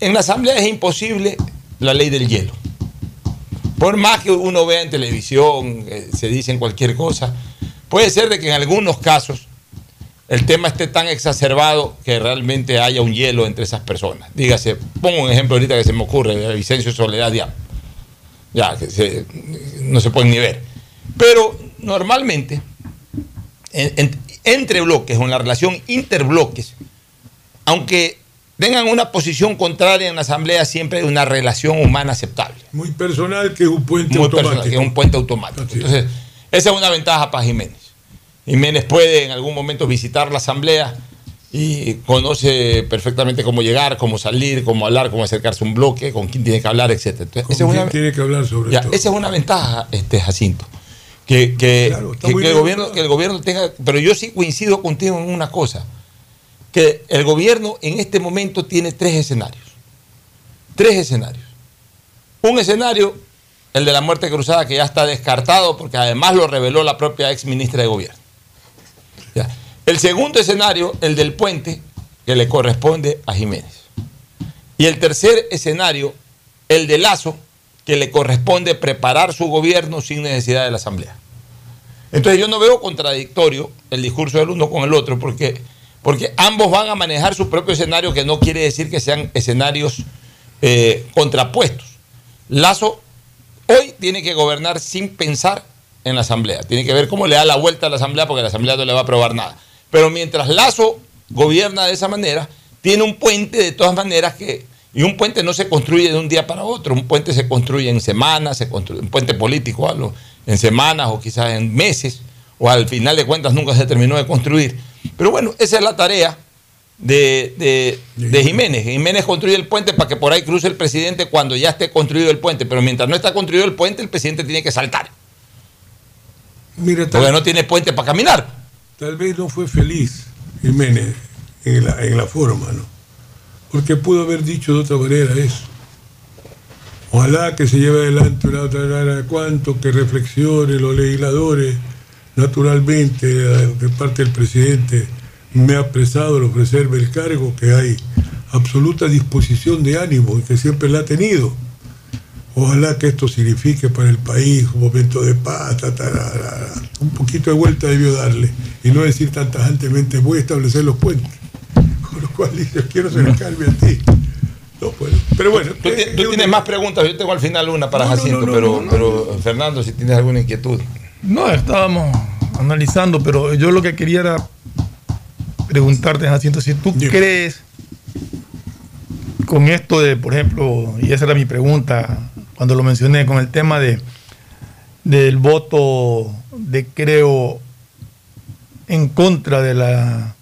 En la Asamblea es imposible la ley del hielo. Por más que uno vea en televisión, eh, se dicen cualquier cosa, puede ser de que en algunos casos el tema esté tan exacerbado que realmente haya un hielo entre esas personas. Dígase, pongo un ejemplo ahorita que se me ocurre, Vicencio Soledad Diab. Ya, que se- no se pueden ni ver. Pero normalmente, en- en- entre bloques o en la relación interbloques, aunque tengan una posición contraria en la Asamblea, siempre hay una relación humana aceptable. Muy personal que es un puente Muy automático. personal, que es un puente automático. Entonces, esa es una ventaja para Jiménez. Jiménez puede en algún momento visitar la Asamblea y conoce perfectamente cómo llegar, cómo salir, cómo hablar, cómo acercarse a un bloque, con quién tiene que hablar, etc. Entonces, ¿Con esa es quién una, tiene que hablar sobre ya, todo? esa es una ventaja, este Jacinto. Que, que, que- el gobierno, que el gobierno tenga. Pero yo sí coincido contigo en una cosa: que el gobierno en este momento tiene tres escenarios. Tres escenarios. Un escenario, el de la muerte cruzada, que ya está descartado porque además lo reveló la propia ex ministra de Gobierno. El segundo escenario, el del puente, que le corresponde a Jiménez. Y el tercer escenario, el de Lazo, que le corresponde preparar su gobierno sin necesidad de la Asamblea. Entonces yo no veo contradictorio el discurso del uno con el otro, porque, porque ambos van a manejar su propio escenario, que no quiere decir que sean escenarios eh, contrapuestos. Lazo hoy tiene que gobernar sin pensar en la Asamblea. Tiene que ver cómo le da la vuelta a la Asamblea, porque la Asamblea no le va a aprobar nada. Pero mientras Lazo gobierna de esa manera, tiene un puente de todas maneras que... Y un puente no se construye de un día para otro, un puente se construye en semanas, se construye, un puente político, algo, en semanas o quizás en meses, o al final de cuentas nunca se terminó de construir. Pero bueno, esa es la tarea de, de- de Jiménez. Jiménez construye el puente para que por ahí cruce el presidente cuando ya esté construido el puente, pero mientras no está construido el puente, el presidente tiene que saltar, Mira, porque no tiene puente para caminar. Tal vez no fue feliz Jiménez en la, en la forma, ¿no? Porque pudo haber dicho de otra manera eso. Ojalá que se lleve adelante una otra manera, cuanto que reflexione los legisladores, naturalmente, eh, de parte del presidente, me ha apresado el ofrecerme el cargo, que hay absoluta disposición de ánimo y que siempre la ha tenido. Ojalá que esto signifique para el país un momento de paz, ta, ta, ra. un poquito de vuelta debió darle y no decir tan tajantemente voy a establecer los puentes. Con lo cual dice, quiero acercarme a ti. No puedo. Pero bueno, Tú, tú tienes más preguntas, yo tengo al final una para Jacinto, pero, pero Fernando, si tienes alguna inquietud. No, estábamos analizando, pero yo lo que quería era preguntarte, Jacinto, si tú crees con esto de, por ejemplo, y esa era mi pregunta cuando lo mencioné, con el tema de del voto de creo en contra de la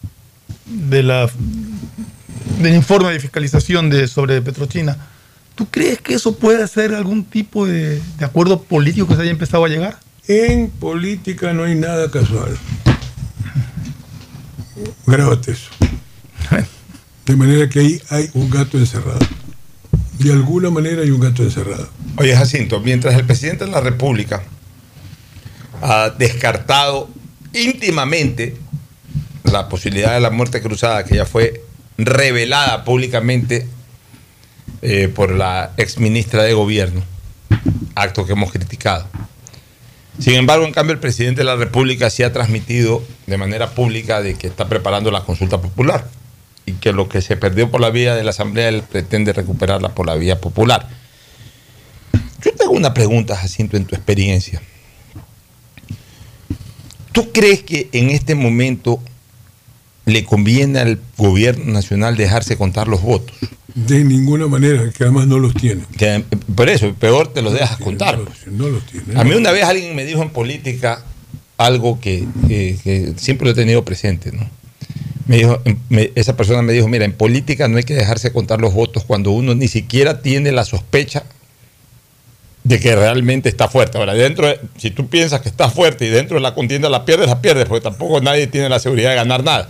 de la del informe de fiscalización de sobre Petrochina. ¿Tú crees que eso puede ser algún tipo de, de acuerdo político que se haya empezado a llegar? En política no hay nada casual. Grábate eso. De manera que ahí hay un gato encerrado. De alguna manera hay un gato encerrado. Oye, Jacinto, mientras el presidente de la República ha descartado íntimamente la posibilidad de la muerte cruzada que ya fue revelada públicamente eh, por la ex ministra de Gobierno, acto que hemos criticado. Sin embargo, en cambio, el presidente de la República sí ha transmitido de manera pública de que está preparando la consulta popular y que lo que se perdió por la vía de la Asamblea él pretende recuperarla por la vía popular. Yo tengo una pregunta, Jacinto, en tu experiencia. ¿Tú crees que en este momento le conviene al gobierno nacional dejarse contar los votos? De ninguna manera, que además no los tiene. Que, por eso, peor te los dejas contar. pues. No los tiene. A mí una vez alguien me dijo en política algo que, que- que siempre lo he tenido presente, ¿no? Me dijo, esa persona me dijo, mira, en política no hay que dejarse contar los votos cuando uno ni siquiera tiene la sospecha de que realmente está fuerte. Ahora, dentro, de- si tú piensas que está fuerte y dentro de la contienda la pierdes, la pierdes, porque tampoco nadie tiene la seguridad de ganar nada.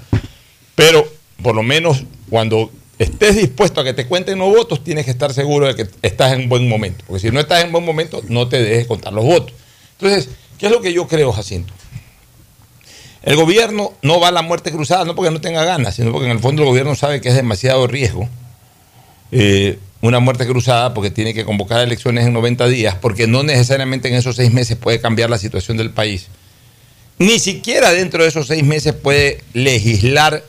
Pero por lo menos cuando estés dispuesto a que te cuenten los votos, tienes que estar seguro de que estás en buen momento. Porque si no estás en buen momento, no te dejes contar los votos. Entonces, ¿qué es lo que yo creo, Jacinto? El gobierno no va a la muerte cruzada, no porque no tenga ganas, sino porque en el fondo el gobierno sabe que es demasiado riesgo eh, una muerte cruzada porque tiene que convocar elecciones en 90 días, porque no necesariamente en esos seis meses puede cambiar la situación del país. Ni siquiera dentro de esos seis meses puede legislar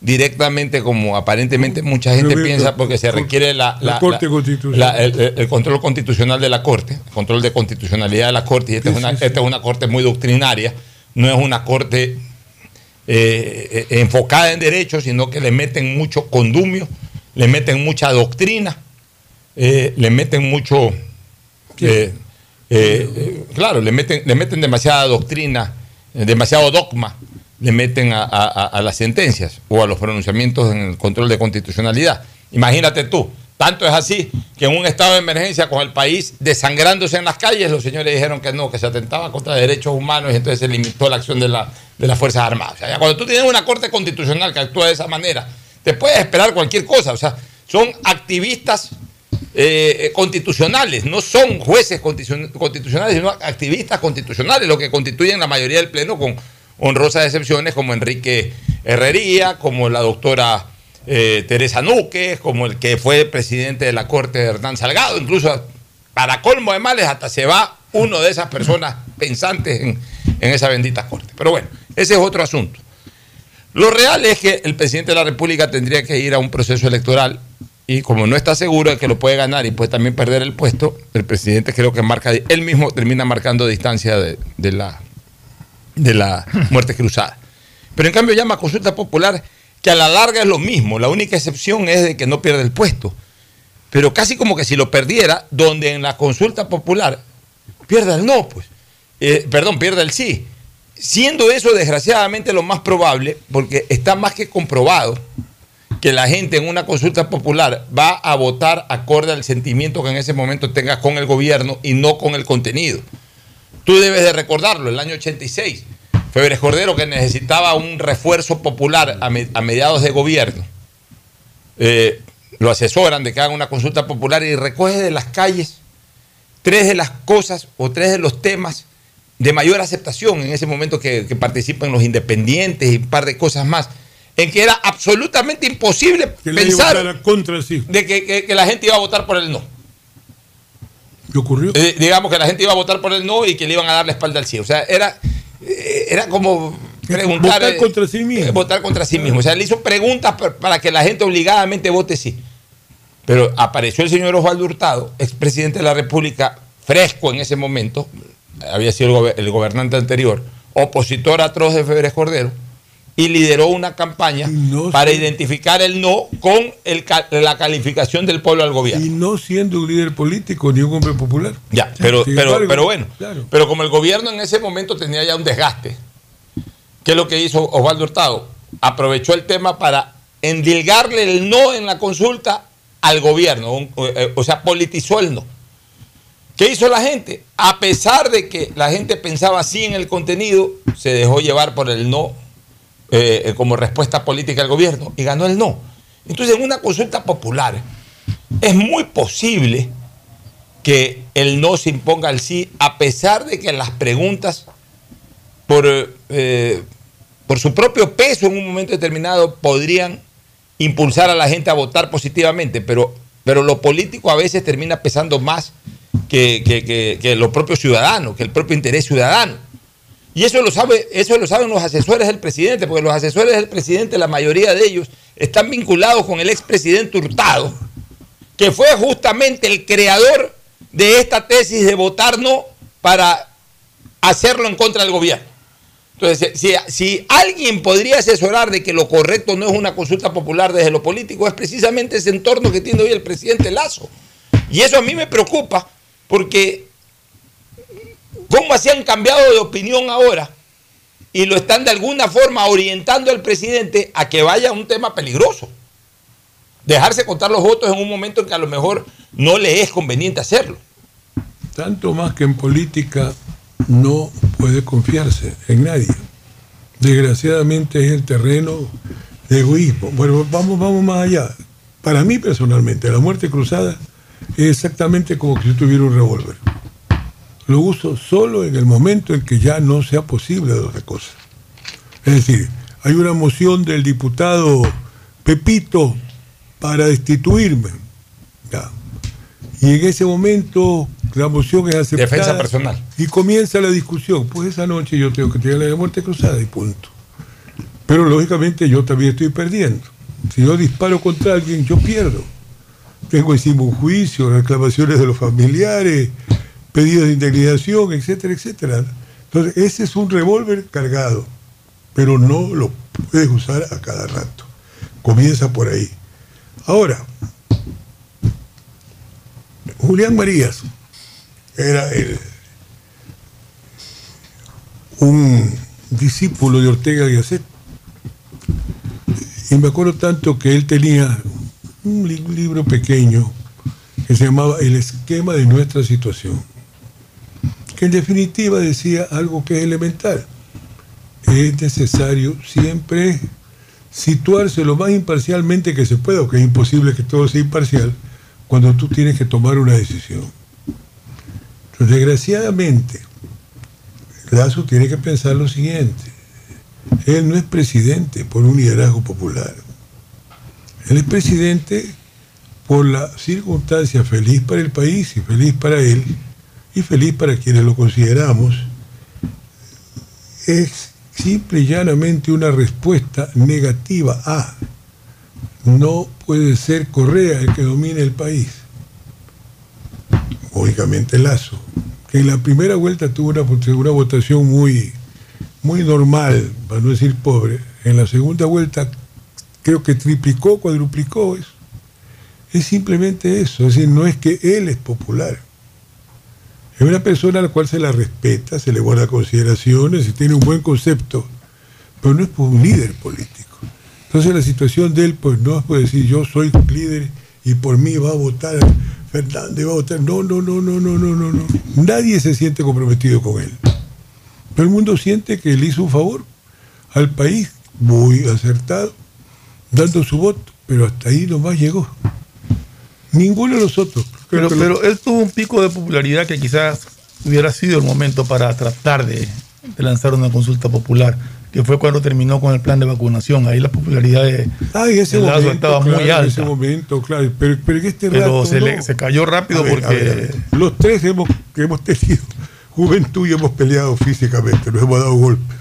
directamente como aparentemente mucha gente piensa porque se requiere la, la la- Corte la- Constitucional. la- el, el- el control constitucional de la Corte, el control de constitucionalidad de la Corte, y esta, es, una, esta es una Corte muy doctrinaria, no es una Corte eh, eh, enfocada en derechos, sino que le meten mucho condumio, le meten mucha doctrina, eh, le meten mucho, eh, claro, le meten, le meten demasiada doctrina, demasiado dogma, le meten a- a las sentencias o a los pronunciamientos en el control de constitucionalidad. Imagínate tú, tanto es así que en un estado de emergencia con el país desangrándose en las calles, los señores dijeron que no, que se atentaba contra derechos humanos y entonces se limitó la acción de, de las Fuerzas Armadas. O sea, cuando tú tienes una corte constitucional que actúa de esa manera, te puedes esperar cualquier cosa. O sea, son activistas eh, eh, constitucionales, no son jueces constitucion- constitucionales, sino activistas constitucionales, lo que constituyen la mayoría del Pleno con honrosas excepciones como Enrique Herrería, como la doctora eh, Teresa Núquez, como el que fue presidente de la Corte Hernán Salgado, incluso para colmo de males hasta se va uno de esas personas pensantes en, esa bendita Corte. Pero bueno, ese es otro asunto. Lo real es que el presidente de la República tendría que ir a un proceso electoral y como no está seguro de que lo puede ganar y puede también perder el puesto, el presidente creo que marca, él mismo termina marcando distancia de, de la, de la muerte cruzada. Pero en cambio llama consulta popular que a la larga es lo mismo, la única excepción es de que no pierde el puesto. Pero casi como que si lo perdiera, donde en la consulta popular pierda el no, pues. Eh, perdón, pierda el sí. Siendo eso desgraciadamente lo más probable, porque está más que comprobado que la gente en una consulta popular va a votar acorde al sentimiento que en ese momento tenga con el gobierno y no con el contenido. Tú debes de recordarlo, el año 86, Febres Cordero que necesitaba un refuerzo popular a, me- a mediados de gobierno, eh, lo asesoran de que haga una consulta popular y recoge de las calles tres de las cosas o tres de los temas de mayor aceptación en ese momento que, que participan los independientes y un par de cosas más, en que era absolutamente imposible Que pensar contra sí. de que, que- que la gente iba a votar por el no. ¿Qué ocurrió? Eh, digamos que la gente iba a votar por el no y que le iban a dar la espalda al sí. O sea, era, era como preguntar. Votar eh, contra sí mismo. eh, votar contra sí mismo. O sea, le hizo preguntas pa- para que la gente obligadamente vote sí. Pero apareció el señor Osvaldo Hurtado, expresidente de la República, fresco en ese momento, había sido el, gobe- el gobernante anterior, opositor atroz de Febres Cordero, y lideró una campaña para identificar el no con el la calificación del pueblo al gobierno. Y no siendo un líder político ni un hombre popular. Ya, pero, pero, pero bueno, claro. pero como el gobierno en ese momento tenía ya un desgaste, ¿qué es lo que hizo Osvaldo Hurtado? Aprovechó el tema para endilgarle el no en la consulta al gobierno, un- eh, o sea, politizó el no. ¿Qué hizo la gente? A pesar de que la gente pensaba así en el contenido, se dejó llevar por el no eh, eh, como respuesta política al gobierno y ganó el no. Entonces, en una consulta popular es muy posible que el no se imponga al sí, a pesar de que las preguntas por, eh, por su propio peso en un momento determinado podrían impulsar a la gente a votar positivamente, pero, pero lo político a veces termina pesando más que, que, que, que los propios ciudadanos, que el propio interés ciudadano. Y eso lo, sabe, eso lo saben los asesores del presidente, porque los asesores del presidente, la mayoría de ellos, están vinculados con el expresidente Hurtado, que fue justamente el creador de esta tesis de votar no para hacerlo en contra del gobierno. Entonces, si, si alguien podría asesorar de que lo correcto no es una consulta popular desde lo político, es precisamente ese entorno que tiene hoy el presidente Lazo. Y eso a mí me preocupa, porque ¿Cómo así han cambiado de opinión ahora? Y lo están de alguna forma orientando al presidente a que vaya a un tema peligroso. Dejarse contar los votos en un momento en que a lo mejor no le es conveniente hacerlo. Tanto más que en política no puede confiarse en nadie. Desgraciadamente es el terreno de egoísmo. Bueno, vamos, vamos más allá. Para mí personalmente, la muerte cruzada es exactamente como si yo tuviera un revólver lo uso solo en el momento en que ya no sea posible de otra cosa. Es decir, hay una moción del diputado Pepito para destituirme. Ya. Y en ese momento la moción es aceptada. Defensa personal. Y comienza la discusión. Pues esa noche yo tengo que tener la muerte cruzada y punto. Pero lógicamente yo también estoy perdiendo. Si yo disparo contra alguien, yo pierdo. Tengo encima un juicio, reclamaciones de los familiares, pedidos de indemnización, etcétera, etcétera. Entonces, ese es un revólver cargado, pero no lo puedes usar a cada rato. Comienza por ahí. Ahora, Julián Marías era el, un discípulo de Ortega Gasset. Y me acuerdo tanto que él tenía un libro pequeño que se llamaba El esquema de nuestra situación que en definitiva decía algo que es elemental. Es necesario siempre situarse lo más imparcialmente que se pueda, aunque es imposible que todo sea imparcial, cuando tú tienes que tomar una decisión. Desgraciadamente, Lazo tiene que pensar lo siguiente. Él no es presidente por un liderazgo popular. Él es presidente por la circunstancia feliz para el país y feliz para él, y feliz para quienes lo consideramos, es simple y llanamente una respuesta negativa a no puede ser Correa el que domine el país. Lógicamente Lazo, que en la primera vuelta tuvo una, una votación muy, muy normal, para no decir pobre. En la segunda vuelta creo que triplicó, cuadruplicó eso. Es simplemente eso, es decir, no es que él es popular. Es una persona a la cual se la respeta, se le guarda consideraciones y tiene un buen concepto, pero no es un líder político. Entonces la situación de él, pues no es por decir yo soy líder y por mí va a votar Fernández, va a votar. No, no, no, no, no, no, no, no. Nadie se siente comprometido con él. Todo el mundo siente que él hizo un favor al país, muy acertado, dando su voto, pero hasta ahí nomás llegó. Ninguno de los otros. Pero, pero él tuvo un pico de popularidad que quizás hubiera sido el momento para tratar de, de lanzar una consulta popular, que fue cuando terminó con el plan de vacunación. Ahí la popularidad de, Ay, ese de Lazo momento, estaba claro, muy alta. En ese momento, claro. Pero, pero en este Pero rato, se, le- no. se cayó rápido ver, porque a ver, a ver. Los tres hemos, que hemos tenido juventud y hemos peleado físicamente, nos hemos dado golpes.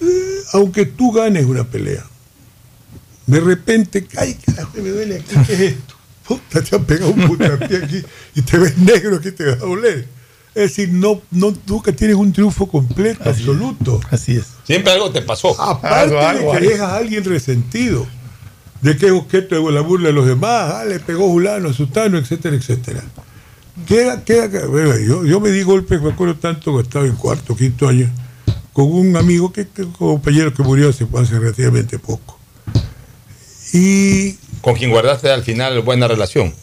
Eh, Aunque tú ganes una pelea, de repente, ay, carajo, me duele aquí, ¿qué es esto? Puta, te han pegado un puntapié aquí y te ves negro, aquí te va a doler. Es decir, no, no, nunca tienes un triunfo completo, absoluto. Así es. Siempre algo te pasó. Aparte Algo, algo de que dejas a alguien resentido, de que es objeto de la burla de los demás, ah, le pegó Julano, Sutano, etcétera, etcétera. Queda, queda, bueno, yo, yo me di golpes, me acuerdo tanto que estaba en cuarto, quinto año, con un amigo, que, que- un compañero que murió hace, hace relativamente poco. Y Con quien guardaste al final buena relación.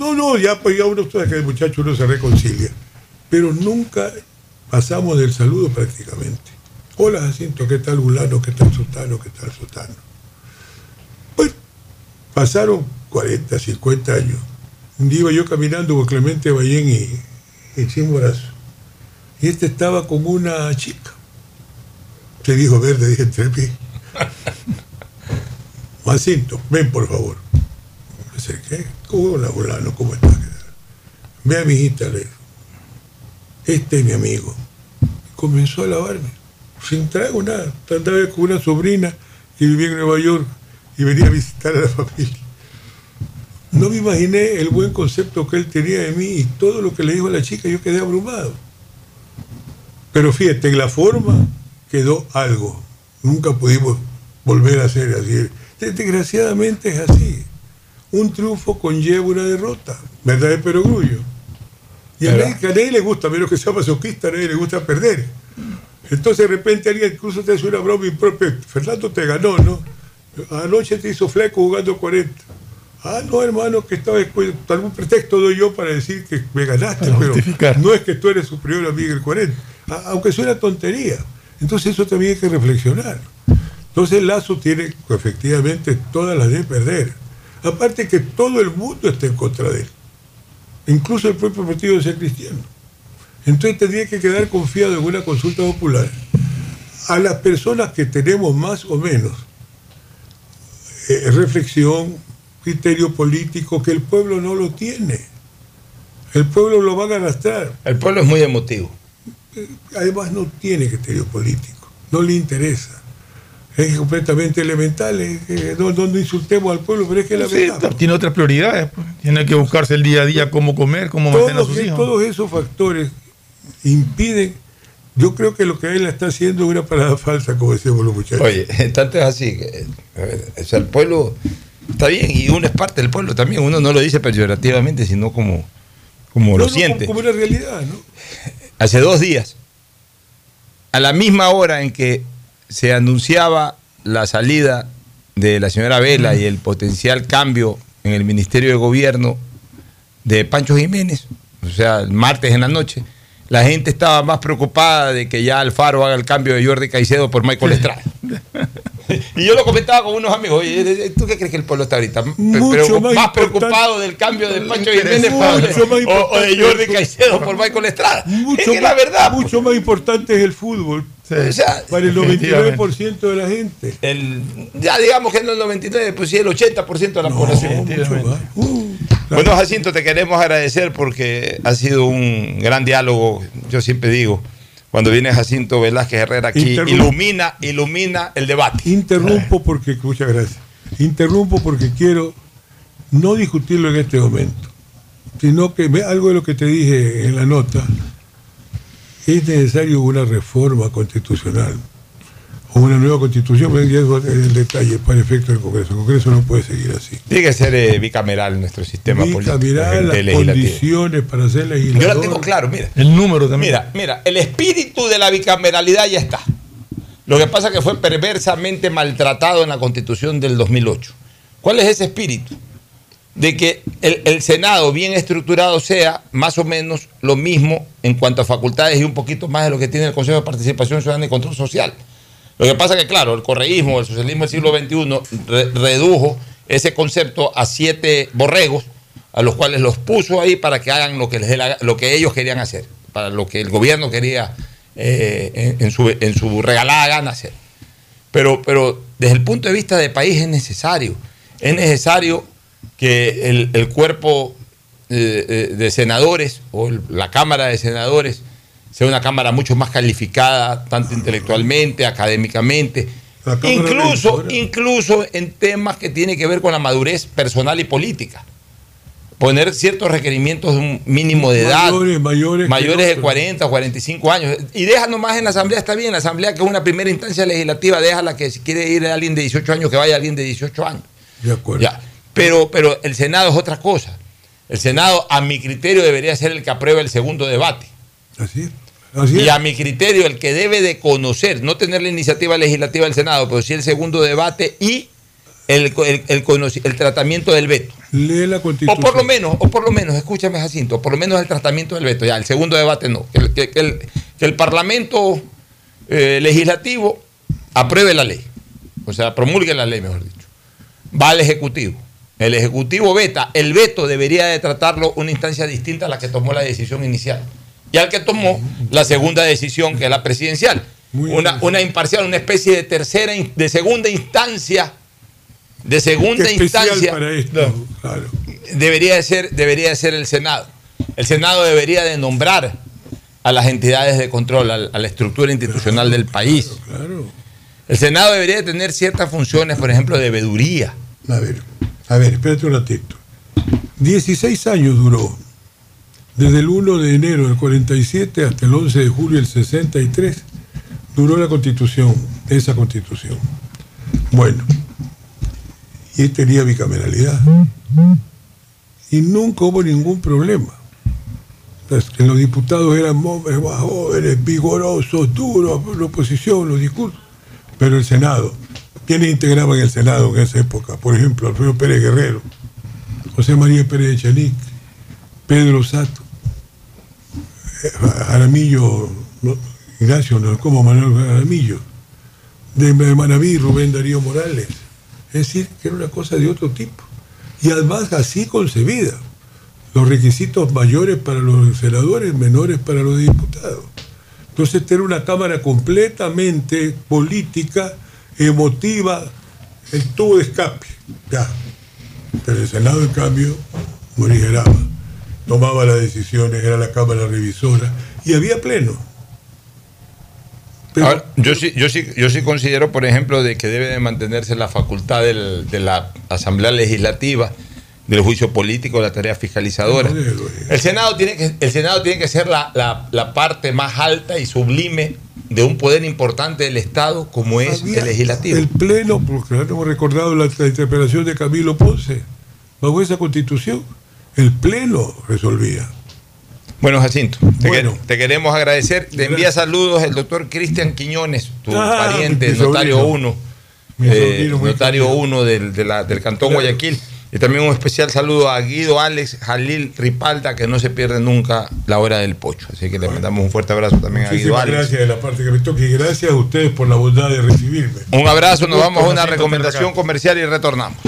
no, no, ya pues ya uno sabe que el muchacho uno se reconcilia. Pero nunca pasamos del saludo prácticamente. Hola Jacinto, ¿qué tal Bulano? ¿Qué tal Sutano? ¿Qué tal Sutano? Pues pasaron 40, 50 años. Un día iba yo caminando con Clemente Ballén y, y Chimborazo. y este estaba con una chica. Se dijo verde, dije entre mí. Jacinto, ven por favor. Me acerqué. Hola, fulano, ¿cómo estás? Ve a mi hijita, le. Este es mi amigo. Comenzó a lavarme, sin trago nada. Andaba con una sobrina que vivía en Nueva York y venía a visitar a la familia. No me imaginé el buen concepto que él tenía de mí y todo lo que le dijo a la chica, yo quedé abrumado. Pero fíjate, en la forma quedó algo. Nunca pudimos volver a ser así. Desgraciadamente es así. Un triunfo conlleva una derrota. ¿Verdad de perogrullo? Y a nadie, a nadie le gusta, menos que sea masoquista, a nadie le gusta perder. Entonces de repente alguien incluso te hace una broma impropia. Fernando te ganó, ¿no? Anoche te hizo fleco jugando 40. Ah, no, hermano, que estaba después. Algún pretexto doy yo para decir que me ganaste, pero no es que tú eres superior a mí en el 40. A- Aunque suena tontería. Entonces eso también hay que reflexionar. Entonces Lazo tiene efectivamente todas las de perder. Aparte que todo el mundo está en contra de él. Incluso el propio partido de ser cristiano. Entonces tendría que quedar confiado en una consulta popular a las personas que tenemos más o menos eh, reflexión, criterio político, que el pueblo no lo tiene. El pueblo lo van a arrastrar. El pueblo es muy emotivo. Además no tiene criterio político, no le interesa. Es completamente elemental, es que no, no insultemos al pueblo, pero es que la Sí, verdad. tiene otras prioridades. pues. Tiene que buscarse el día a día cómo comer, cómo mantener a todos, sus hijos. todos esos factores impiden. Yo creo que lo que él está haciendo es una parada falsa, como decíamos los muchachos. Oye, tanto es así. que, ver, o sea, el pueblo está bien y uno es parte del pueblo también. Uno no lo dice peyorativamente, sino como, como No, lo no, siente. Como una realidad, ¿no? Hace dos días, a la misma hora en que se anunciaba la salida de la señora Vela y el potencial cambio en el Ministerio de Gobierno de Pancho Jiménez, o sea, el martes en la noche, la gente estaba más preocupada de que ya Alfaro haga el cambio de Jordi Caicedo por Michael Estrada. Y yo lo comentaba con unos amigos, oye, ¿tú qué crees que el pueblo está ahorita? Mucho más preocupado del cambio de Pancho Jiménez o, o de Jordi. Caicedo por Michael Estrada. Mucho es que más, la verdad. mucho más importante es el fútbol. O sea, para el definitivamente. 99% de la gente. El, ya digamos que no el 99, pues sí el 80% de la población. Bueno, Jacinto, te queremos agradecer porque ha sido un gran diálogo. Yo siempre digo, cuando viene Jacinto Velázquez Herrera aquí, ilumina, ilumina el debate. Interrumpo porque, muchas gracias. Interrumpo porque quiero no discutirlo en este momento, sino que ve algo de lo que te dije en la nota. Es necesario una reforma constitucional o una nueva constitución, pero ya es el detalle para efecto del Congreso. El Congreso no puede seguir así. Tiene que ser eh, bicameral nuestro sistema político. Bicameral, las condiciones para ser Yo legislador. la tengo claro, mira. El número también. Mira, mira, el espíritu de la bicameralidad ya está. Lo que pasa es que fue perversamente maltratado en la constitución del 2008. ¿Cuál es ese espíritu? De que el, Senado bien estructurado sea más o menos lo mismo en cuanto a facultades y un poquito más de lo que tiene el Consejo de Participación Ciudadana y Control Social. Lo que pasa es que, claro, el correísmo, el socialismo del siglo XXI re- redujo ese concepto a siete borregos, a los cuales los puso ahí para que hagan lo que, les lo que ellos querían hacer, para lo que el gobierno quería eh, en, en su, en su regalada gana hacer. Pero, pero desde el punto de vista de país es necesario. Es necesario que el, el cuerpo eh, eh, de senadores o el- la Cámara de Senadores sea una Cámara mucho más calificada, tanto intelectualmente, académicamente, incluso, incluso en temas que tienen que ver con la madurez personal y política. Poner ciertos requerimientos de un mínimo de edad, Mayores, mayores. mayores de otros. 40 o 45 años. Y deja nomás en la Asamblea, está bien, la Asamblea que es una primera instancia legislativa, déjala que si quiere ir alguien de 18 años, que vaya alguien de 18 años. De acuerdo. Ya. Pero, pero el Senado es otra cosa. El Senado, a mi criterio, debería ser el que apruebe el segundo debate. Así es. Así Y a mi criterio, el que debe de conocer, no tener la iniciativa legislativa del Senado, pero sí el segundo debate y el, el- el conoci- el tratamiento del veto. Lee la O constitución. por lo menos, o por lo menos, escúchame Jacinto, por lo menos el tratamiento del veto, ya, el segundo debate no. Que el, que- que el Parlamento eh, legislativo apruebe la ley. O sea, promulgue la ley, mejor dicho. Va al Ejecutivo. El Ejecutivo veta. El veto debería de tratarlo una instancia distinta a la que tomó la decisión inicial, y al que tomó la segunda decisión, que es la presidencial. Una, una imparcial, una especie de tercera, de segunda instancia, de segunda instancia, para esto, claro. debería de ser, debería de ser el Senado. El Senado debería de nombrar a las entidades de control, a, la estructura institucional del país. Claro. El Senado debería de tener ciertas funciones, por ejemplo, de veeduría. A ver, a ver, espérate un ratito. 16 años duró. Desde el 1 de enero del 47 hasta el 11 de julio del 63 duró la constitución, esa constitución. Bueno, y tenía bicameralidad. Y nunca hubo ningún problema. Que los diputados eran hombres más jóvenes, vigorosos, duros, la oposición, los discursos. Pero el Senado, ¿quiénes integraban el Senado en esa época? Por ejemplo, Alfredo Pérez Guerrero, José María Pérez Echenique, Pedro Sato, eh, Jaramillo, no, Ignacio, no, como Manuel Jaramillo, de Manaví, Rubén Darío Morales. Es decir, que era una cosa de otro tipo. Y además así concebida. Los requisitos mayores para los senadores, menores para los diputados. Entonces, era una Cámara completamente política, emotiva, el tubo de escape. Ya. Pero el Senado, en cambio, morigeraba. Tomaba las decisiones, era la Cámara revisora y había pleno. Ahora, yo, sí, yo, sí, yo sí considero, por ejemplo, de que debe de mantenerse la facultad de la Asamblea Legislativa, del juicio político, la tarea fiscalizadora. El Senado tiene que, el Senado tiene que ser la, la- la parte más alta y sublime de un poder importante del Estado como es Había el legislativo. El pleno, porque hemos recordado la, la interpelación de Camilo Ponce, bajo esa constitución, el pleno resolvía. Bueno, Jacinto, te, Bueno. te queremos agradecer. Te envía saludos el doctor Cristian Quiñones, tu Ah, pariente, notario sobrino. 1, Mi sobrino muy notario 1 del, de del Cantón Guayaquil. Y también un especial saludo a Guido Alex Jalil Ripalda, que no se pierde nunca la hora del pocho. Así que le mandamos un fuerte abrazo también a Guido Muchísimas Alex. gracias de la parte que me toque y gracias a ustedes por la bondad de recibirme. Un abrazo, nos vamos a una recomendación comercial y retornamos.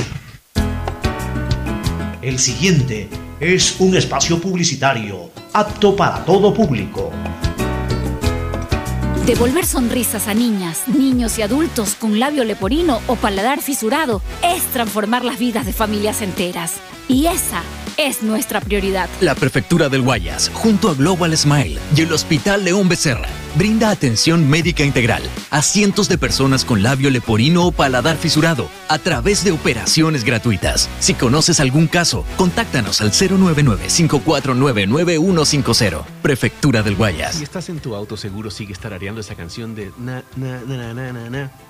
El siguiente es un espacio publicitario apto para todo público. Devolver sonrisas a niñas, niños y adultos con labio leporino o paladar fisurado es transformar las vidas de familias enteras. Y esa es nuestra prioridad. La Prefectura del Guayas, junto a Global Smile y el Hospital León Becerra, brinda atención médica integral a cientos de personas con labio leporino o paladar fisurado a través de operaciones gratuitas. Si conoces algún caso, contáctanos al 099-549-9150. Prefectura del Guayas. Si estás en tu auto, seguro sigues tarareando esa canción de na, na, na, na, na, na, na,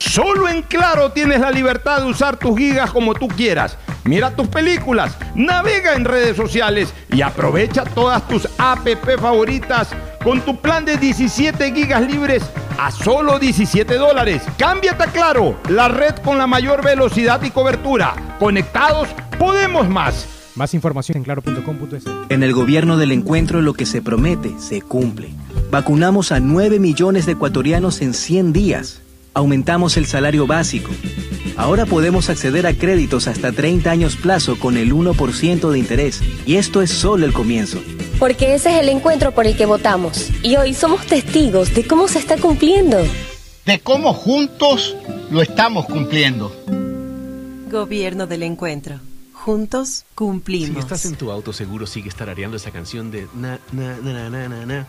Solo en Claro tienes la libertad de usar tus gigas como tú quieras. Mira tus películas, navega en redes sociales y aprovecha todas tus app favoritas con tu plan de 17 gigas libres a solo 17 dólares. Cámbiate a Claro, la red con la mayor velocidad y cobertura. Conectados, podemos más. Más información en claro.com.es. En el gobierno del encuentro lo que se promete se cumple. Vacunamos a 9 millones de ecuatorianos en 100 días. Aumentamos el salario básico. Ahora podemos acceder a créditos hasta 30 años plazo con el 1% de interés. Y esto es solo el comienzo. Porque ese es el encuentro por el que votamos. Y hoy somos testigos de cómo se está cumpliendo. De cómo juntos lo estamos cumpliendo. Gobierno del Encuentro. Juntos cumplimos. Si estás en tu auto, seguro sigue tarareando esa canción de na, na, na, na, na, na,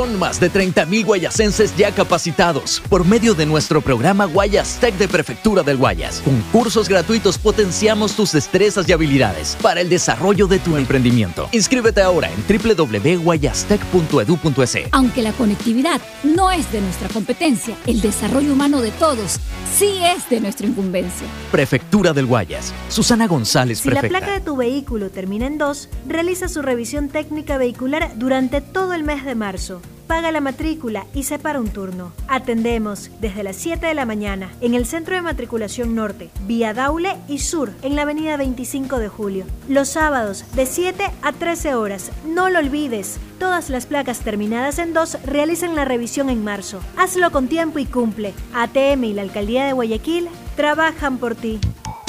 Son más de 30.000 guayasenses ya capacitados por medio de nuestro programa Guayas Tech de Prefectura del Guayas. Con cursos gratuitos potenciamos tus destrezas y habilidades para el desarrollo de tu emprendimiento. Inscríbete ahora en www.guayastech.edu.es. Aunque la conectividad no es de nuestra competencia, el desarrollo humano de todos sí es de nuestra incumbencia. Prefectura del Guayas. Susana González, Si la placa de tu vehículo termina en 2, realiza su revisión técnica vehicular durante todo el mes de marzo. Paga la matrícula y separa un turno. Atendemos desde las 7 de la mañana en el Centro de Matriculación Norte, vía Daule y Sur, en la avenida 25 de Julio. Los sábados de 7 a 13 horas. No lo olvides. Todas las placas terminadas en 2 realizan la revisión en marzo. Hazlo con tiempo y cumple. ATM y la Alcaldía de Guayaquil trabajan por ti.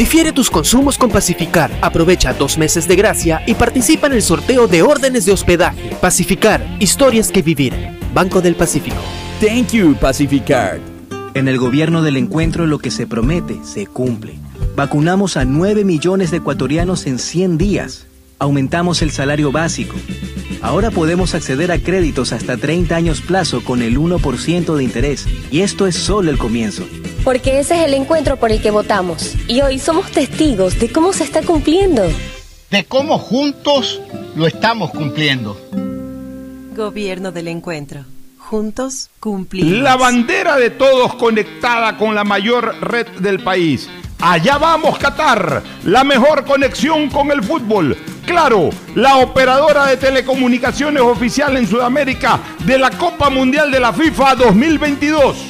Difiere tus consumos con Pacificar. Aprovecha dos meses de gracia y participa en el sorteo de órdenes de hospedaje. Pacificar, historias que vivir. Banco del Pacífico. Thank you, Pacificard. En el gobierno del encuentro lo que se promete se cumple. Vacunamos a 9 millones de ecuatorianos en 100 días. Aumentamos el salario básico. Ahora podemos acceder a créditos hasta 30 años plazo con el 1% de interés. Y esto es solo el comienzo. Porque ese es el encuentro por el que votamos. Y hoy somos testigos de cómo se está cumpliendo. De cómo juntos lo estamos cumpliendo. Gobierno del Encuentro. Juntos cumplimos. La bandera de todos conectada con la mayor red del país. Allá vamos Qatar, la mejor conexión con el fútbol. Claro, la operadora de telecomunicaciones oficial en Sudamérica de la Copa Mundial de la FIFA 2022.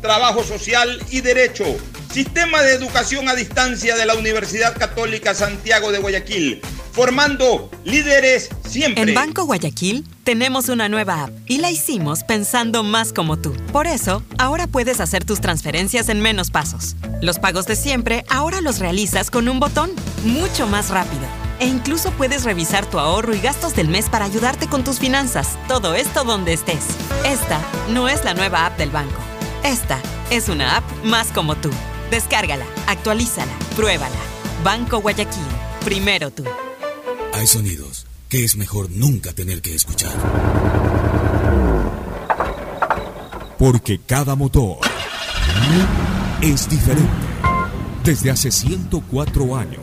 trabajo social y derecho. Sistema de educación a distancia de la Universidad Católica Santiago de Guayaquil, formando líderes siempre. En Banco Guayaquil tenemos una nueva app y la hicimos pensando más como tú. Por eso, ahora puedes hacer tus transferencias en menos pasos. Los pagos de siempre ahora los realizas con un botón, mucho más rápido. E incluso puedes revisar tu ahorro y gastos del mes para ayudarte con tus finanzas. Todo esto donde estés. Esta no es la nueva app del banco. Esta es una app más como tú. Descárgala, actualízala, pruébala. Banco Guayaquil, primero tú. Hay sonidos que es mejor nunca tener que escuchar. Porque cada motor es diferente. Desde hace 104 años,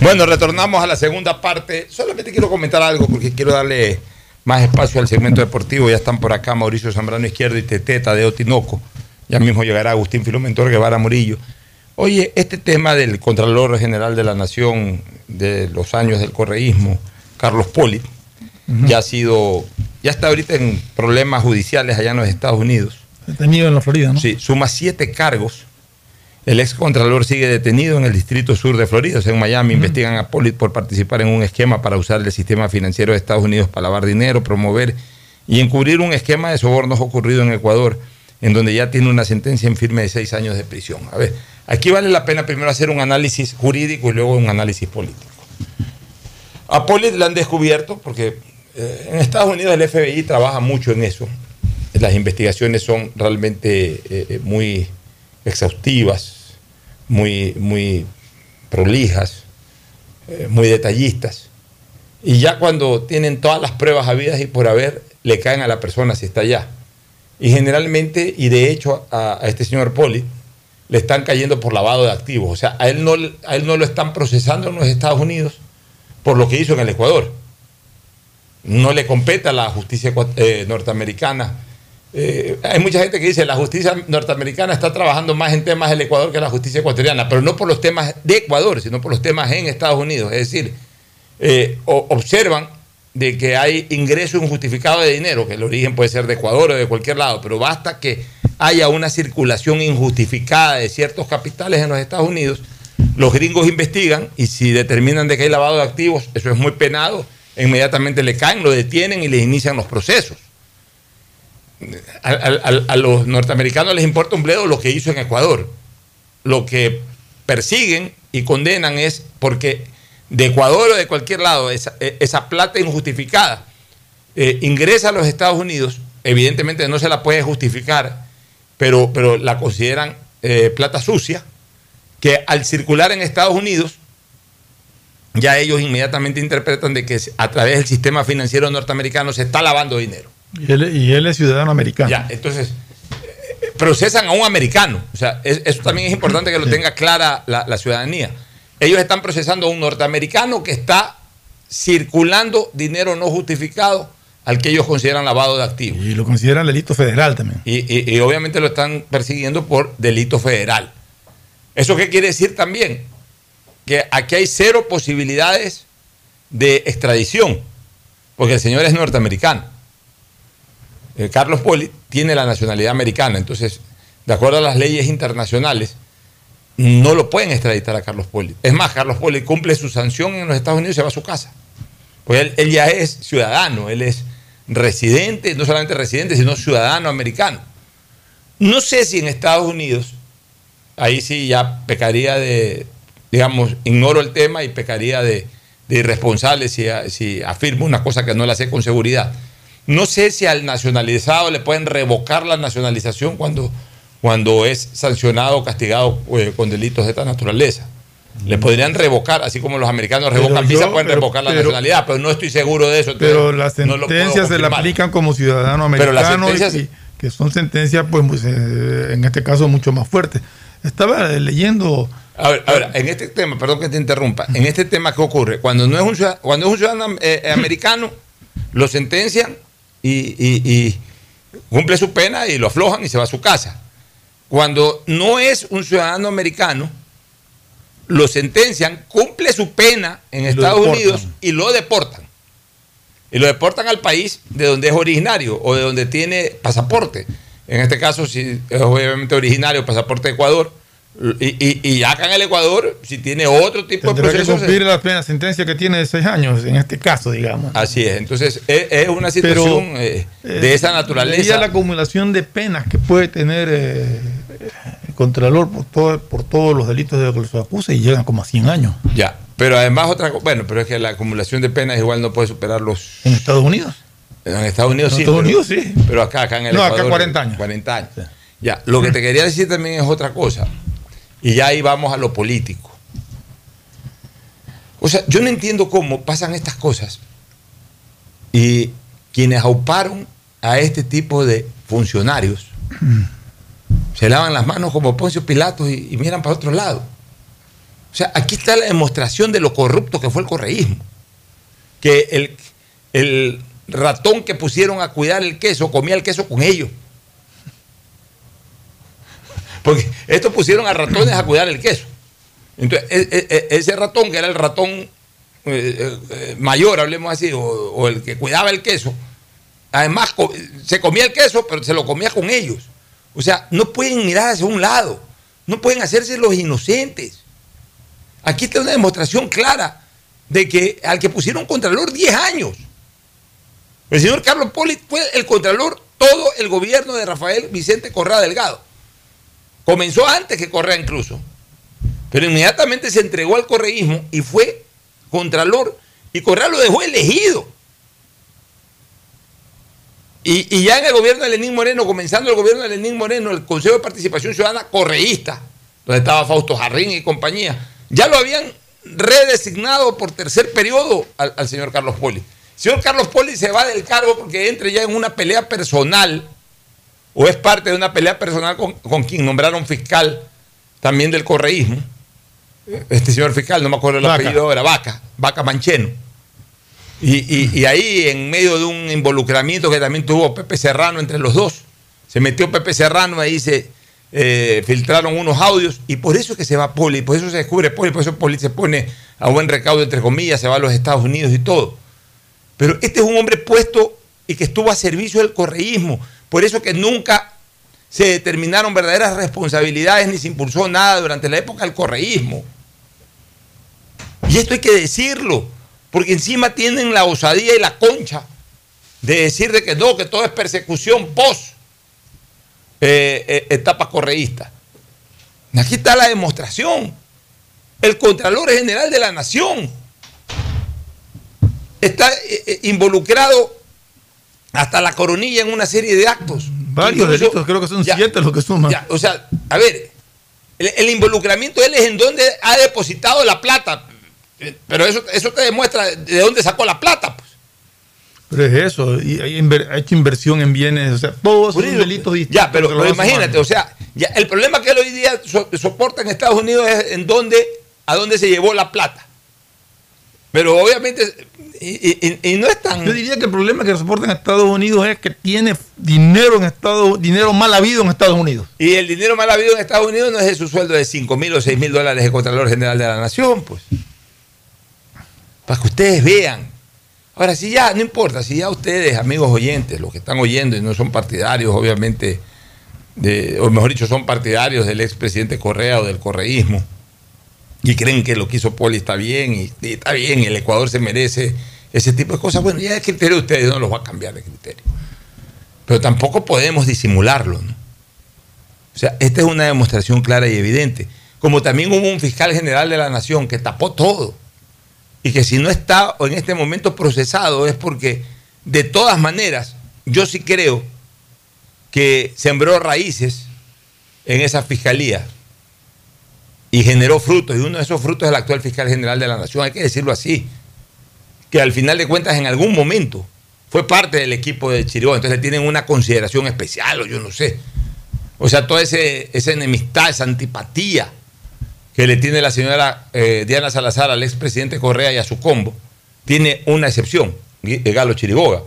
Bueno, retornamos a la segunda parte. Solamente quiero comentar algo porque quiero darle más espacio al segmento deportivo. Ya están por acá Mauricio Zambrano Izquierdo y Teteta de Otinoco. Ya mismo llegará Agustín Filomentor Guevara Murillo. Oye, este tema del Contralor General de la Nación de los años del correísmo, Carlos Poli, ya ha sido, ya está ahorita en problemas judiciales allá en los Estados Unidos. Detenido en la Florida, ¿no? Sí, suma siete cargos. El ex contralor sigue detenido en el distrito sur de Florida, o sea, en Miami. Investigan a Pollitt por participar en un esquema para usar el sistema financiero de Estados Unidos para lavar dinero, promover y encubrir un esquema de sobornos ocurrido en Ecuador, en donde ya tiene una sentencia en firme de seis años de prisión. A ver, aquí vale la pena primero hacer un análisis jurídico y luego un análisis político. A Pollitt la han descubierto porque eh, en Estados Unidos el FBI trabaja mucho en eso. Las investigaciones son realmente eh, muy exhaustivas, muy, muy prolijas, eh, muy detallistas. Y ya cuando tienen todas las pruebas habidas y por haber, le caen a la persona si está allá. Y generalmente, y de hecho a, este señor Poli, le están cayendo por lavado de activos. O sea, a él, no, a él no lo están procesando en los Estados Unidos por lo que hizo en el Ecuador. No le compete a la justicia eh, norteamericana. Eh, hay mucha gente que dice la justicia norteamericana está trabajando más en temas del Ecuador que la justicia ecuatoriana, pero no por los temas de Ecuador, sino por los temas en Estados Unidos. Es decir, eh, observan de que hay ingreso injustificado de dinero, que el origen puede ser de Ecuador o de cualquier lado, pero basta que haya una circulación injustificada de ciertos capitales en los Estados Unidos, los gringos investigan y si determinan de que hay lavado de activos, eso es muy penado, inmediatamente le caen, lo detienen y les inician los procesos. A, los norteamericanos les importa un bledo lo que hizo en Ecuador. Lo que persiguen y condenan es porque de Ecuador o de cualquier lado esa, e- plata injustificada eh, ingresa a los Estados Unidos, evidentemente no se la puede justificar, pero, pero la consideran eh, plata sucia, que al circular en Estados Unidos, ya ellos inmediatamente interpretan de que a través del sistema financiero norteamericano se está lavando dinero. Y él, y él es ciudadano americano. Ya, entonces procesan a un americano. O sea, es- eso también es importante que lo tenga clara la, la ciudadanía. Ellos están procesando a un norteamericano que está circulando dinero no justificado al que ellos consideran lavado de activos. Y lo consideran delito federal también. Y, y- y obviamente lo están persiguiendo por delito federal. ¿Eso qué quiere decir también? Que aquí hay cero posibilidades de extradición, porque el señor es norteamericano. Eh, Carlos Poli tiene la nacionalidad americana, entonces, de acuerdo a las leyes internacionales, no lo pueden extraditar a Carlos Poli. Es más, Carlos Poli cumple su sanción en los Estados Unidos y se va a su casa. Pues él, ya es ciudadano, él es residente, no solamente residente, sino ciudadano americano. No sé si en Estados Unidos, ahí sí ya pecaría de, digamos, ignoro el tema y pecaría de, de irresponsable si, si afirmo una cosa que no la sé con seguridad. No sé si al nacionalizado le pueden revocar la nacionalización cuando, cuando es sancionado o castigado eh, con delitos de esta naturaleza. Le podrían revocar, así como los americanos revocan yo- visa, pueden pero- revocar la pero- nacionalidad, pero no estoy seguro de eso. Pero las no sentencias se la confirmar. aplican como ciudadano Pero las americano sentencias- y, que son sentencias, pues, pues, eh, en este caso, mucho más fuertes. Estaba leyendo... A ver, a ver, en este tema, perdón que te interrumpa, en este tema, ¿qué ocurre? Cuando no es un ciudadano, cuando es un ciudadano eh, americano, lo sentencian y, y- y cumple su pena y lo aflojan y se va a su casa. Cuando no es un ciudadano americano, lo sentencian, cumple su pena en Estados. Unidos y lo deportan. Y lo deportan al país de donde es originario o de donde tiene pasaporte. En este caso, si es obviamente originario, pasaporte de Ecuador. Y, y, y acá en el Ecuador, si tiene otro tipo de Tendrá que proceso. cumplir la pena sentencia que tiene de seis años, en este caso, digamos. Así es. Entonces, es, es una situación eh, de esa naturaleza. Leía la acumulación de penas que puede tener eh, el Contralor por, todo- por todos los delitos de los que se acusa y llegan como a 100 años. Ya, pero además otra bueno, pero es que la acumulación de penas igual no puede superar los... ¿En Estados Unidos? En Estados Unidos En sí. Estados pero- Unidos sí. Pero acá, acá en el No, acá Ecuador, 40 años. 40 años. Ya, lo que te quería decir también es otra cosa. Y ya ahí vamos a lo político. O sea, yo no entiendo cómo pasan estas cosas. Y quienes auparon a este tipo de funcionarios se lavan las manos como Poncio Pilatos y, y miran para otro lado. O sea, aquí está la demostración de lo corrupto que fue el correísmo. Que el, el ratón que pusieron a cuidar el queso comía el queso con ellos. Porque estos pusieron a ratones a cuidar el queso. Entonces, e- e- e- ese ratón, que era el ratón eh, eh, mayor, hablemos así, o, el que cuidaba el queso, además se comía el queso, pero se lo comía con ellos. O sea, no pueden mirar hacia un lado, no pueden hacerse los inocentes. Aquí está una demostración clara de que al que pusieron contralor 10 años. El señor Carlos Poli fue el contralor todo el gobierno de Rafael Vicente Correa Delgado. Comenzó antes que Correa incluso. Pero inmediatamente se entregó al correísmo y fue contralor. Y Correa lo dejó elegido. Y, y ya en el gobierno de Lenín Moreno, comenzando el gobierno de Lenín Moreno, el Consejo de Participación Ciudadana correísta, donde estaba Fausto Jarrín y compañía, ya lo habían redesignado por tercer periodo al, al señor Carlos Poli. El señor Carlos Poli se va del cargo porque entra ya en una pelea personal, o es parte de una pelea personal con, con quien nombraron fiscal también del correísmo. Este señor fiscal, no me acuerdo el Vaca. apellido, era Vaca, Vaca Mancheno. Y, y- y ahí, en medio de un involucramiento que también tuvo Pepe Serrano entre los dos, se metió Pepe Serrano, ahí se eh, filtraron unos audios, y por eso es que se va Poli, por eso se descubre Poli, por eso Poli se pone a buen recaudo, entre comillas, se va a los Estados Unidos y todo. Pero este es un hombre puesto y que estuvo a servicio del correísmo, por eso que nunca se determinaron verdaderas responsabilidades ni se impulsó nada durante la época del correísmo. Y esto hay que decirlo, porque encima tienen la osadía y la concha de decir de que no, que todo es persecución post eh, eh, etapa correísta. Aquí está la demostración. El Contralor General de la Nación está eh, involucrado hasta la coronilla en una serie de actos. Varios Incluso- delitos, creo que son siete los que suman. ya, o sea, a ver, el, el involucramiento de él es en donde ha depositado la plata. Eh, Pero eso, eso te demuestra de dónde sacó la plata. pues. Pero es eso, y hay inver- ha hecho inversión en bienes, o sea, todos son delitos distintos. Ya, pero, imagínate, o sea, ya, el problema que él hoy día so- soporta en Estados Unidos es en dónde, a dónde se llevó la plata. Pero obviamente, y, y- y no es tan... Yo diría que el problema que soporta en Estados Unidos es que tiene dinero en Estados dinero mal habido en Estados Unidos. Y el dinero mal habido en Estados Unidos no es de su sueldo de 5 mil o 6 mil dólares de Contralor General de la Nación, pues. Para que ustedes vean. Ahora, si ya, no importa, si ya ustedes, amigos oyentes, los que están oyendo y no son partidarios, obviamente, de, o mejor dicho, son partidarios del expresidente Correa o del correísmo, y creen que lo que hizo Poli está bien, y, está bien, y el Ecuador se merece ese tipo de cosas, bueno, ya el criterio de ustedes no los va a cambiar de criterio. Pero tampoco podemos disimularlo, ¿no? O sea, esta es una demostración clara y evidente. Como también hubo un fiscal general de la nación que tapó todo. Y que si no está en este momento procesado es porque, de todas maneras, yo sí creo que sembró raíces en esa fiscalía y generó frutos. Y uno de esos frutos es el actual fiscal general de la nación. Hay que decirlo así. Que al final de cuentas, en algún momento, fue parte del equipo de Chiriboga, entonces le tienen una consideración especial o yo no sé. O sea, toda ese, esa enemistad, esa antipatía que le tiene la señora eh, Diana Salazar al expresidente Correa y a su combo, tiene una excepción, Galo Chiriboga.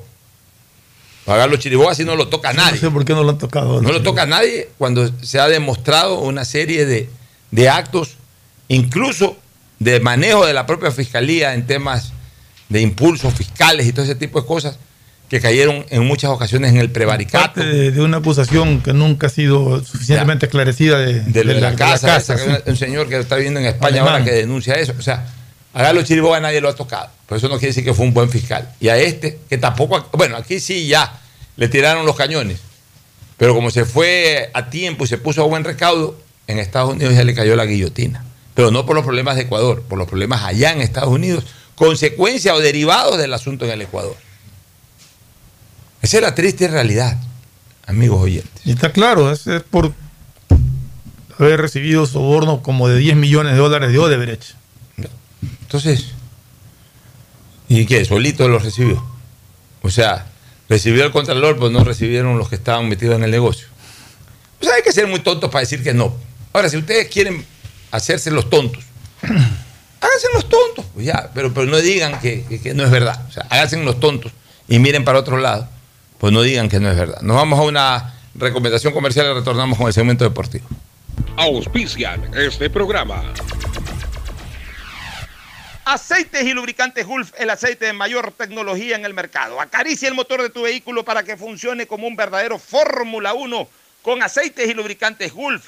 A Galo Chiriboga si no lo toca a nadie. No sé por qué no lo han tocado. No lo toca a nadie cuando se ha demostrado una serie de, de actos, incluso de manejo de la propia fiscalía en temas de impulsos fiscales y todo ese tipo de cosas que cayeron en muchas ocasiones en el prevaricato. Parte de, de una acusación que nunca ha sido suficientemente esclarecida de, de, de la, casa, esa, esa, un señor que está viviendo en España Alemán. ahora que denuncia eso. O sea, a Galo Chiriboga nadie lo ha tocado. Por eso no quiere decir que fue un buen fiscal. Y a este, que tampoco, bueno, aquí sí ya le tiraron los cañones. Pero como se fue a tiempo y se puso a buen recaudo, en Estados Unidos ya le cayó la guillotina. Pero no por los problemas de Ecuador, por los problemas allá en Estados Unidos, consecuencia o derivados del asunto en el Ecuador. Esa es la triste realidad, amigos oyentes. Y está claro, es, es por haber recibido soborno como de 10 millones de dólares de Odebrecht. Entonces, ¿y qué? ¿Solito lo recibió? O sea, recibió el Contralor, pues no recibieron los que estaban metidos en el negocio. Pues hay que ser muy tontos para decir que no. Ahora, si ustedes quieren hacerse los tontos, háganse los tontos, pues ya, pero, pero no digan que, que, que no es verdad. O sea, háganse los tontos y miren para otro lado, pues no digan que no es verdad. Nos vamos a una recomendación comercial y retornamos con el segmento deportivo. Auspician este programa. Aceites y lubricantes Gulf, el aceite de mayor tecnología en el mercado. Acaricia el motor de tu vehículo para que funcione como un verdadero Fórmula 1 con aceites y lubricantes Gulf.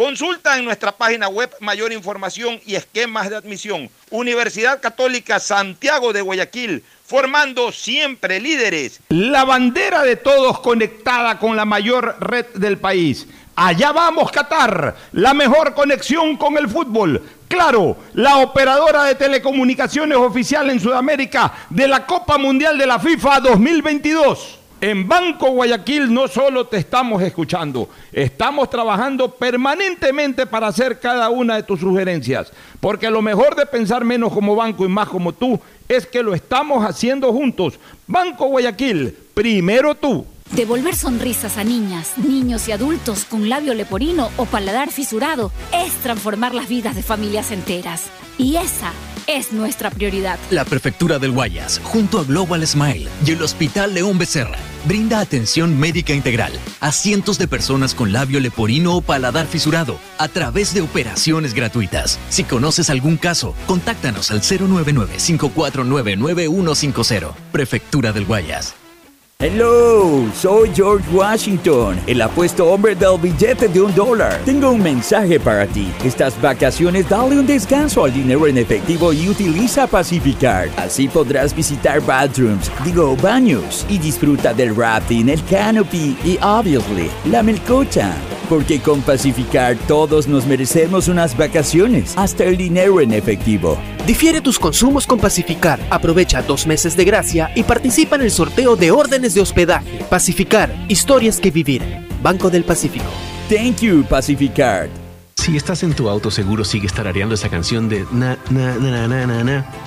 Consulta en nuestra página web mayor información y esquemas de admisión. Universidad Católica Santiago de Guayaquil, formando siempre líderes. La bandera de todos conectada con la mayor red del país. Allá vamos, Qatar, la mejor conexión con el fútbol. Claro, la operadora de telecomunicaciones oficial en Sudamérica de la Copa Mundial de la FIFA 2022. En Banco Guayaquil no solo te estamos escuchando, estamos trabajando permanentemente para hacer cada una de tus sugerencias, porque lo mejor de pensar menos como banco y más como tú es que lo estamos haciendo juntos. Banco Guayaquil, primero tú. Devolver sonrisas a niñas, niños y adultos con labio leporino o paladar fisurado es transformar las vidas de familias enteras. Y esa es nuestra prioridad. La Prefectura del Guayas, junto a Global Smile y el Hospital León Becerra, brinda atención médica integral a cientos de personas con labio leporino o paladar fisurado a través de operaciones gratuitas. Si conoces algún caso, contáctanos al 099-549-9150. Prefectura del Guayas. Hello, soy George Washington, el apuesto hombre del billete de un dólar. Tengo un mensaje para ti. Estas vacaciones dale un descanso al dinero en efectivo y utiliza Pacificard. Así podrás visitar bathrooms, digo baños, y disfruta del rafting, el canopy y, obviously, la melcocha. Porque con Pacificard todos nos merecemos unas vacaciones, hasta el dinero en efectivo. Difiere tus consumos con Pacificar. Aprovecha dos meses de gracia y participa en el sorteo de órdenes de hospedaje. Pacificar, historias que vivir. Banco del Pacífico. Thank you, Pacificard. Si estás en tu auto, seguro sigues tarareando esa canción de na, na, na, na, na, na,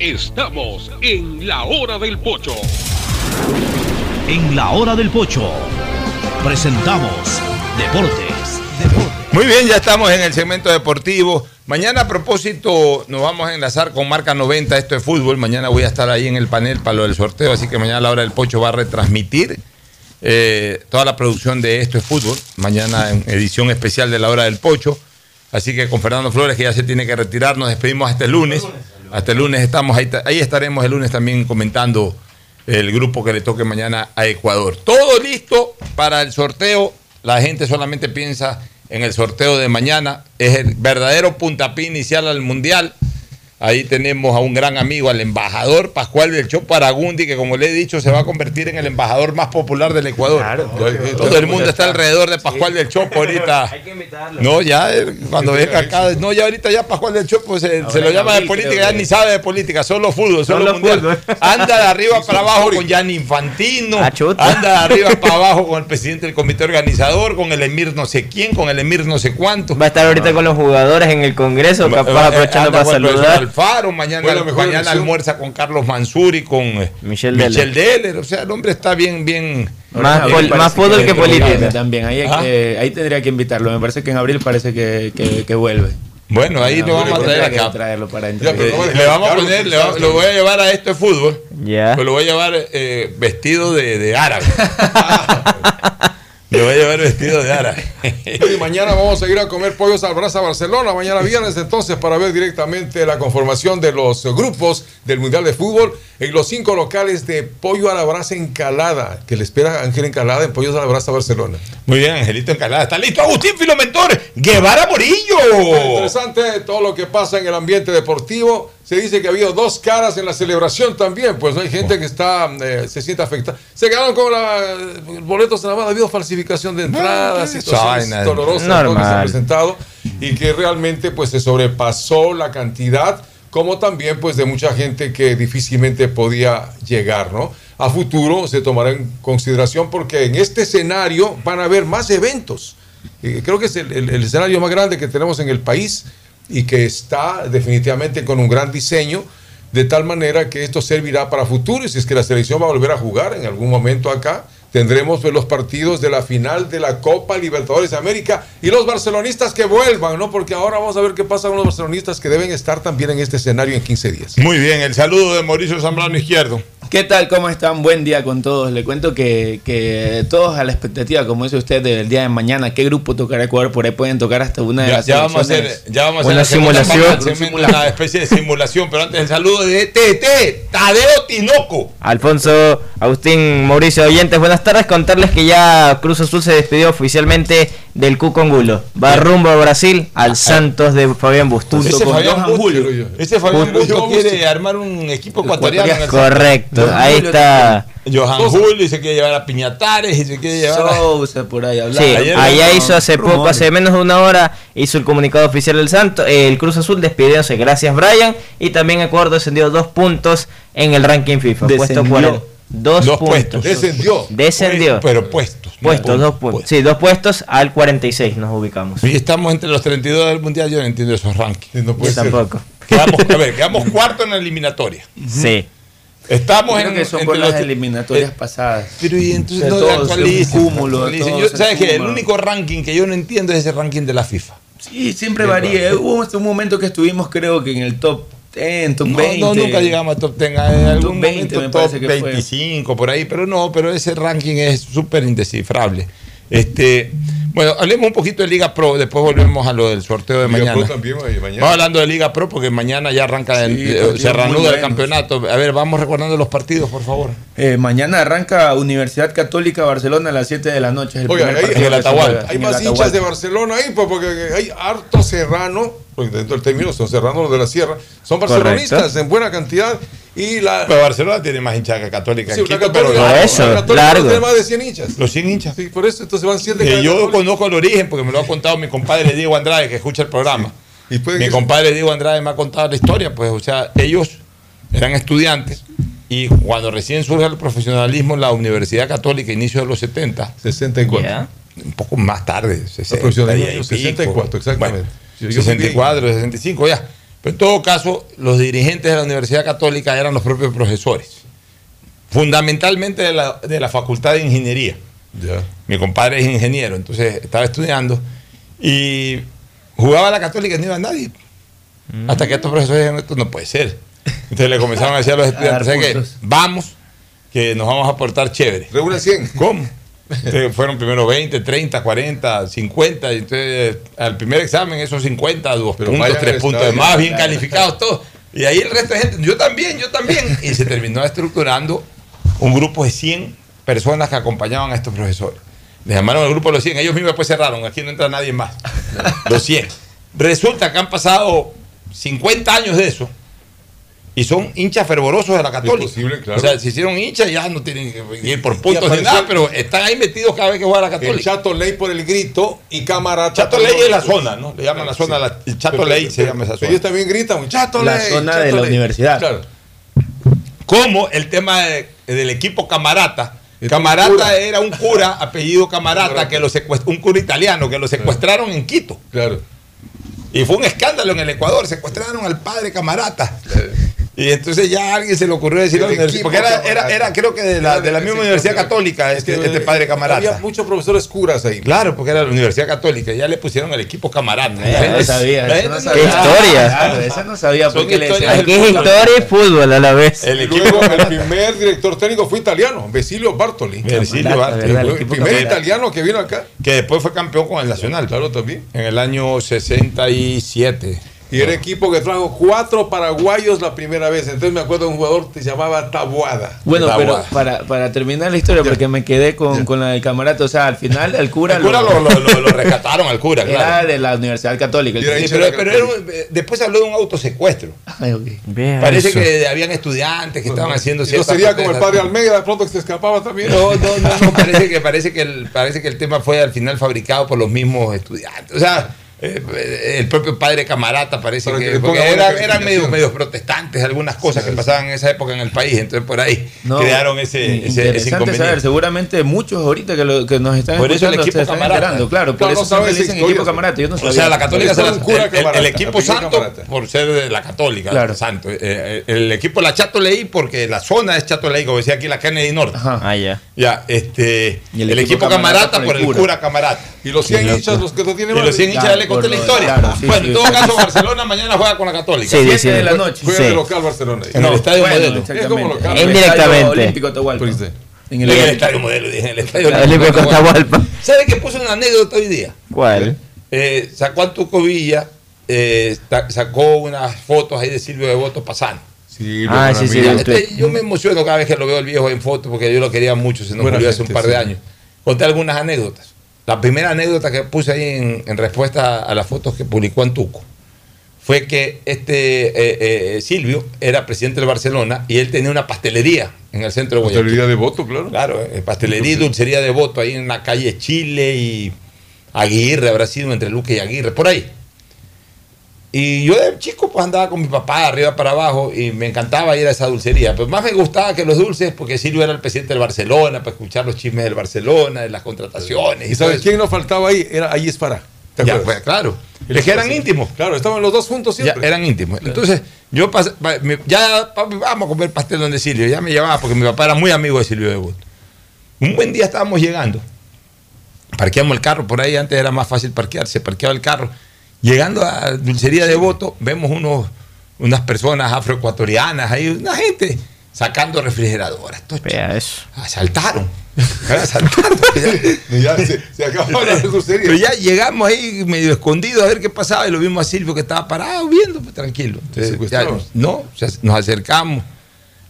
Estamos en la hora del pocho. En la hora del pocho presentamos Deportes. Muy bien, ya estamos en el segmento deportivo. Mañana a propósito nos vamos a enlazar con Marca 90, esto es fútbol. Mañana voy a estar ahí en el panel para lo del sorteo, así que mañana a la hora del pocho va a retransmitir eh, toda la producción de Esto es Fútbol. Mañana en edición especial de la hora del pocho. Así que con Fernando Flores, que ya se tiene que retirar, nos despedimos hasta el lunes. Hasta el lunes estamos ahí, ahí estaremos el lunes también comentando el grupo que le toque mañana a Ecuador. Todo listo para el sorteo. La gente solamente piensa en el sorteo de mañana. Es el verdadero puntapié inicial al Mundial. Ahí tenemos a un gran amigo, al embajador Pascual del Chopo Aragundi, que como le he dicho, se va a convertir en el embajador más popular del Ecuador. Todo el mundo está alrededor de Pascual del Chopo ahorita. Hay que invitarlo. No, ya eh, cuando venga acá, no, ya ahorita ya Pascual del Chopo se, se lo llama de política, ya que- ni sabe de política, solo fútbol, solo, Solo mundial. fútbol. Anda de arriba para abajo con Gianni Infantino, Ah, anda de arriba para abajo con el presidente del comité organizador, con el emir no sé quién, con el emir no sé cuánto. Va a estar ahorita con los jugadores en el Congreso, capaz aprovechando Anda para saludar. Alfaro, mañana, Fue la mejor mañana elección. almuerza con Carlos Mansur y con eh, Michel Michel Deller. Deller. O sea, el hombre está bien, bien. Más pol- más fútbol que política. vuelve También, ahí, Ah. que- ahí tendría que invitarlo. Me parece que en abril parece que, que, que vuelve. Bueno, ahí lo vamos a traer que acá. traerlo para le vamos a poner, le va- lo voy a llevar a esto de fútbol. Ya. Pero lo voy a llevar eh, vestido de, de árabe. lo voy a llevar vestido de árabe. Y mañana vamos a ir a comer pollos al Brasa Barcelona, mañana viernes entonces para ver directamente la conformación de los grupos del Mundial de Fútbol en los cinco locales de Pollo a la Brasa Encalada, que le espera Ángel Encalada en Pollos a la Brasa Barcelona. Muy bien, Angelito Encalada. Está listo Agustín Filomentor. Guevara Morillo. Interesante todo lo que pasa en el ambiente deportivo. Se dice que ha habido dos caras en la celebración también, pues hay gente que está eh, se siente afectada. Se quedaron con la, boletos nada más, ha habido falsificación de entradas, situaciones vaina. dolorosas ¿no? que se han presentado y que realmente pues se sobrepasó la cantidad como también pues de mucha gente que difícilmente podía llegar, ¿no? A futuro se tomará en consideración porque en este escenario van a haber más eventos. Eh, creo que es el, el- el escenario más grande que tenemos en el país y que está definitivamente con un gran diseño, de tal manera que esto servirá para futuro y si es que la selección va a volver a jugar en algún momento acá, tendremos los partidos de la final de la Copa Libertadores de América y los barcelonistas que vuelvan, ¿no? Porque ahora vamos a ver qué pasa con los barcelonistas que deben estar también en este escenario en 15 días. Muy bien, el saludo de Mauricio Zambrano Izquierdo. ¿Qué tal? ¿Cómo están? Buen día con todos. Le cuento que, que todos a la expectativa, como dice usted, del día de mañana, ¿qué grupo tocará Ecuador? Por ahí pueden tocar hasta una de Ya, las ya vamos a hacer, ya vamos a Una hacer segunda simulación. parte una especie de simulación, pero antes el saludo de TT, Tadeo Tinoco. Alfonso, Agustín, Mauricio Oyentes, buenas tardes. Contarles que ya Cruz Azul se despidió oficialmente del Cucongulo. Va rumbo a Brasil al Santos de Fabián Bustos. Ese Fabián Bustos, ese Fabián Bustos quiere armar un equipo ecuatoriano. en el Correcto, Santos. ahí está. Johan Julio y se quiere llevar a Piñatares y se quiere llevar a... Sousa por ahí hablando. Sí, Ayer allá no- hizo hace poco, hace menos de una hora, hizo el comunicado oficial del Santo, eh, el Cruz Azul despidiéndose, gracias Brian, y también Ecuador descendió dos puntos en el ranking FIFA, puesto Descendió. 40. Dos, Dos puntos. puestos. Descendió. Descendió. Pero puestos. Puestos, dos puntos. Sí, dos puestos al 46 nos ubicamos. Y estamos entre los 32 del mundial, yo no entiendo esos rankings. Yo tampoco. Quedamos, a ver, quedamos cuarto en la eliminatoria. Sí. Estamos Creo en, que son entre por las los- eliminatorias eh, pasadas. Pero y entonces no un cúmulo, Yo- se ¿Sabes qué? El único ranking que yo no entiendo es ese ranking de la FIFA. Sí, siempre varía. Hubo un momento que estuvimos, creo que en el top 10, top No, 20. no, nunca llegamos a top 10. En algún 20 me momento top parece que fue. 25, por ahí, pero no, pero ese ranking es súper indescifrable. Este, bueno, hablemos un poquito de Liga Pro, después volvemos a lo del sorteo de Liga mañana. Pro también, mañana. Vamos hablando de Liga Pro porque mañana ya arranca, el- Sí, eh, se reanuda el campeonato. A ver, vamos recordando los partidos, por favor. Eh, mañana arranca Universidad Católica Barcelona a las 7 de la noche. El Oigan, primer hay, partido más hinchas de Barcelona ahí, pues, porque hay harto serrano, porque dentro del término son serranos los de la sierra, son barcelonistas Correcto. en buena cantidad. Y la, Pero Barcelona tiene más hinchada que Católica. Sí, la Quito, Católica- pero la largo. Católica tiene más de 100 hinchas. Los 100 hinchas. Sí, por eso, entonces van 100 de cada yo Católica. conozco el origen porque me lo ha contado mi compadre Diego Andrade que escucha el programa. Y puede mi que- compadre Diego Andrade me ha contado la historia, pues, o sea, ellos eran estudiantes y cuando recién surge el profesionalismo en la Universidad Católica, inicio de los 70, 64. un poco más tarde, 60 profesionalismo, y pico. 64, exactamente. Yo 64, 65, ya. Pero en todo caso, los dirigentes de la Universidad Católica eran los propios profesores, fundamentalmente de la, de la Facultad de Ingeniería. Mi compadre es ingeniero, entonces estaba estudiando y jugaba a la católica y no iba nadie. Hasta que estos profesores dijeron, esto no puede ser. Entonces le comenzaron a decir a los estudiantes, dar "¿Sabe qué? puntos. Vamos, que nos vamos a portar chévere. Reúne 100. ¿Cómo? Entonces, fueron primero 20, 30, 40, 50. Y entonces, al primer examen, esos 50, dos Pero puntos, tres puntos de más, bien calificados, todos. Y ahí el resto de gente, yo también, yo también. Y se terminó estructurando un grupo de 100 personas que acompañaban a estos profesores. Le llamaron el grupo de los 100. Ellos mismos después cerraron. Aquí no entra nadie más. Los 100. Resulta que han pasado 50 años de eso y son hinchas fervorosos de la Católica. posible, claro. O sea, se hicieron hinchas y ya no tienen que ir por puntos ni nada, pero están ahí metidos cada vez que juega la El Católica. Chato Ley por el grito y Camarata. Chato Ley es la zona, ¿no? Le llaman la zona, la- el Chato Pero- Ley se llama esa zona. Ellos también gritan, Chato La Ley. zona Chato de la Ley". universidad. Claro. Como el tema de- del equipo Camarata. Camarata cura. era un cura, apellido Camarata, que lo un cura italiano que lo secuestraron en Quito. Claro. Y fue un escándalo en el Ecuador, secuestraron al padre Camarata. Y entonces ya a alguien se le ocurrió decir, porque era, era, era creo que de la, de la misma sí, Universidad. Católica, este, este padre Había Camarata. muchos profesores curas ahí. Claro, porque era la Universidad Católica, ya le pusieron el equipo Camarata. Ya no sabía, eso no sabía. ¡Qué historia! Claro, esa no sabía por Son qué le historias decían. Aquí es historia y fútbol a la vez. El equipo el primer director técnico fue italiano, Basilio Bartoli. Camarata, Bartoli, El primer italiano que vino acá. que después fue campeón con el Nacional. Claro, también. En el año 67. Y era equipo que trajo cuatro paraguayos la primera vez. Entonces me acuerdo de un jugador que se llamaba Tabuada. Bueno, pero para, para terminar la historia, porque me quedé con, con la del camarata, o sea, al final el cura, El cura lo, lo- lo- lo rescataron al cura, era claro. de la Universidad Católica. Sí, pero pero era un- después se habló de un autosecuestro. Ay, ok. Vea Parece eso. que habían estudiantes que estaban haciendo Y no ciertas sería como el padre Almeida, de pronto que se escapaba también. No, no, no, no, parece que parece que el parece que el tema fue al final fabricado por los mismos estudiantes. O sea, eh, el propio padre Camarata parece que que, era- eran medio, medios protestantes algunas cosas que pasaban en esa época en el país, entonces por ahí No, crearon ese, ese, ese interesante inconveniente. saber, seguramente muchos ahorita que, lo, que nos están Por eso el equipo se están Camarata. enterando, claro, por eso no dicen historia. equipo camarata, yo no sabía. O sea, la católica se la- el- el, equipo santo Camarata. por ser de la católica, Claro. santo. Eh, eh, el equipo la Chato Leí porque la zona es Chato Leí, como decía aquí la Kennedy Norte. Ajá. Ah, ya. Ya, este, Y el, equipo, Camarata, por el cura, Camarata. Y los 100 hinchas, los que no tienen Y los 100 hinchas conté la historia. claro, sí, bueno, sí. en todo caso, Barcelona mañana juega con la Católica. Sí, Siete dice- de la noche. Juega Sí. de local Barcelona. En el estadio Bueno, modelo. Es como local. En el Indirectamente. Estadio Olímpico Atahualpa. Pues. En el el estadio modelo, dije, en el estadio Olímpico Atahualpa. ¿Sabe que puso una anécdota hoy día? ¿Cuál? Eh, sacó a Tuco Villa, eh, sacó unas fotos ahí de Silvio de Voto pasando. Sí, Ah, sí, sí, Este, yo me emociono cada vez que lo veo el viejo en foto porque yo lo quería mucho, se nos murió hace un par de años. Conté algunas anécdotas. La primera anécdota que puse ahí en, en respuesta a las fotos que publicó Antuco fue que este eh, eh, Silvio era presidente del Barcelona y él tenía una pastelería en el centro de Guayaquil. Pastelería de voto, claro. Claro, eh, pastelería y dulcería de voto ahí en la calle Chile y Aguirre, habrá sido entre Luque y Aguirre, por ahí. Y yo de chico pues andaba con mi papá de arriba para abajo y me encantaba ir a esa dulcería. Pero más me gustaba que los dulces porque Silvio era el presidente del Barcelona, para escuchar los chismes del Barcelona, de las contrataciones. ¿Y sabes quién nos faltaba ahí? Era Ayes Farah. ¿Te Ya, pues, claro. Es que eran íntimos. Claro, estaban los dos juntos Ya, siempre. eran íntimos. Entonces, yo pas- pa- me- ya vamos a comer pastel donde Silvio. Ya me llevaba porque mi papá era muy amigo de Silvio de Voto. Un buen día estábamos llegando. Parqueamos el carro, por ahí antes era más fácil parquear, se parqueaba el carro. Llegando a Dulcería de Voto, vemos unos, unas personas afroecuatorianas ahí, una gente sacando refrigeradoras. Estos Vea eso. asaltaron. Asaltaron. Y ya se, se acabó la dulcería. Pero ya llegamos ahí medio escondidos a ver qué pasaba y lo vimos a Silvio que estaba parado viendo, pues tranquilo. Entonces, ya, no, o sea, nos acercamos.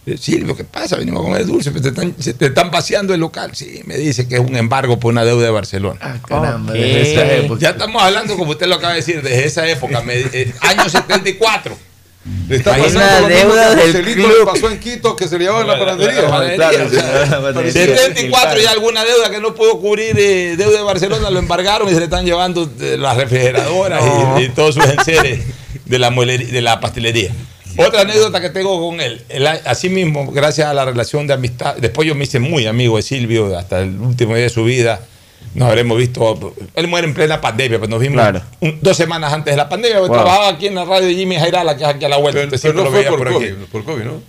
Eh, Silvio, ¿qué pasa? Venimos a comer dulce, pues te están, se te están vaciando el local. Sí, me dice que es un embargo por una deuda de Barcelona. Ah, caramba, desde esa época. Ya estamos hablando, como usted lo acaba de decir, desde esa época, me- eh, año 74. Le está Hay pasando una lo mismo deuda que a le pasó en Quito que se le llevaba en la panadería. Panadería, Claro, o sea, la panadería. 74 y alguna deuda que no pudo cubrir eh, deuda de Barcelona, lo embargaron y se le están llevando eh, las refrigeradoras y- y, todos sus enseres de la, de la pastelería. Otra anécdota que tengo con él, él, así mismo, gracias a la relación de amistad, después yo me hice muy amigo de Silvio hasta el último día de su vida. Nos habremos visto, él muere en plena pandemia, pero nos vimos Claro. un- dos semanas antes de la pandemia, porque Wow. trabajaba aquí en la radio de Jimmy Jairala, que es aquí a la vuelta. Pero, pero no lo fue veía por. COVID, por COVID, ¿no?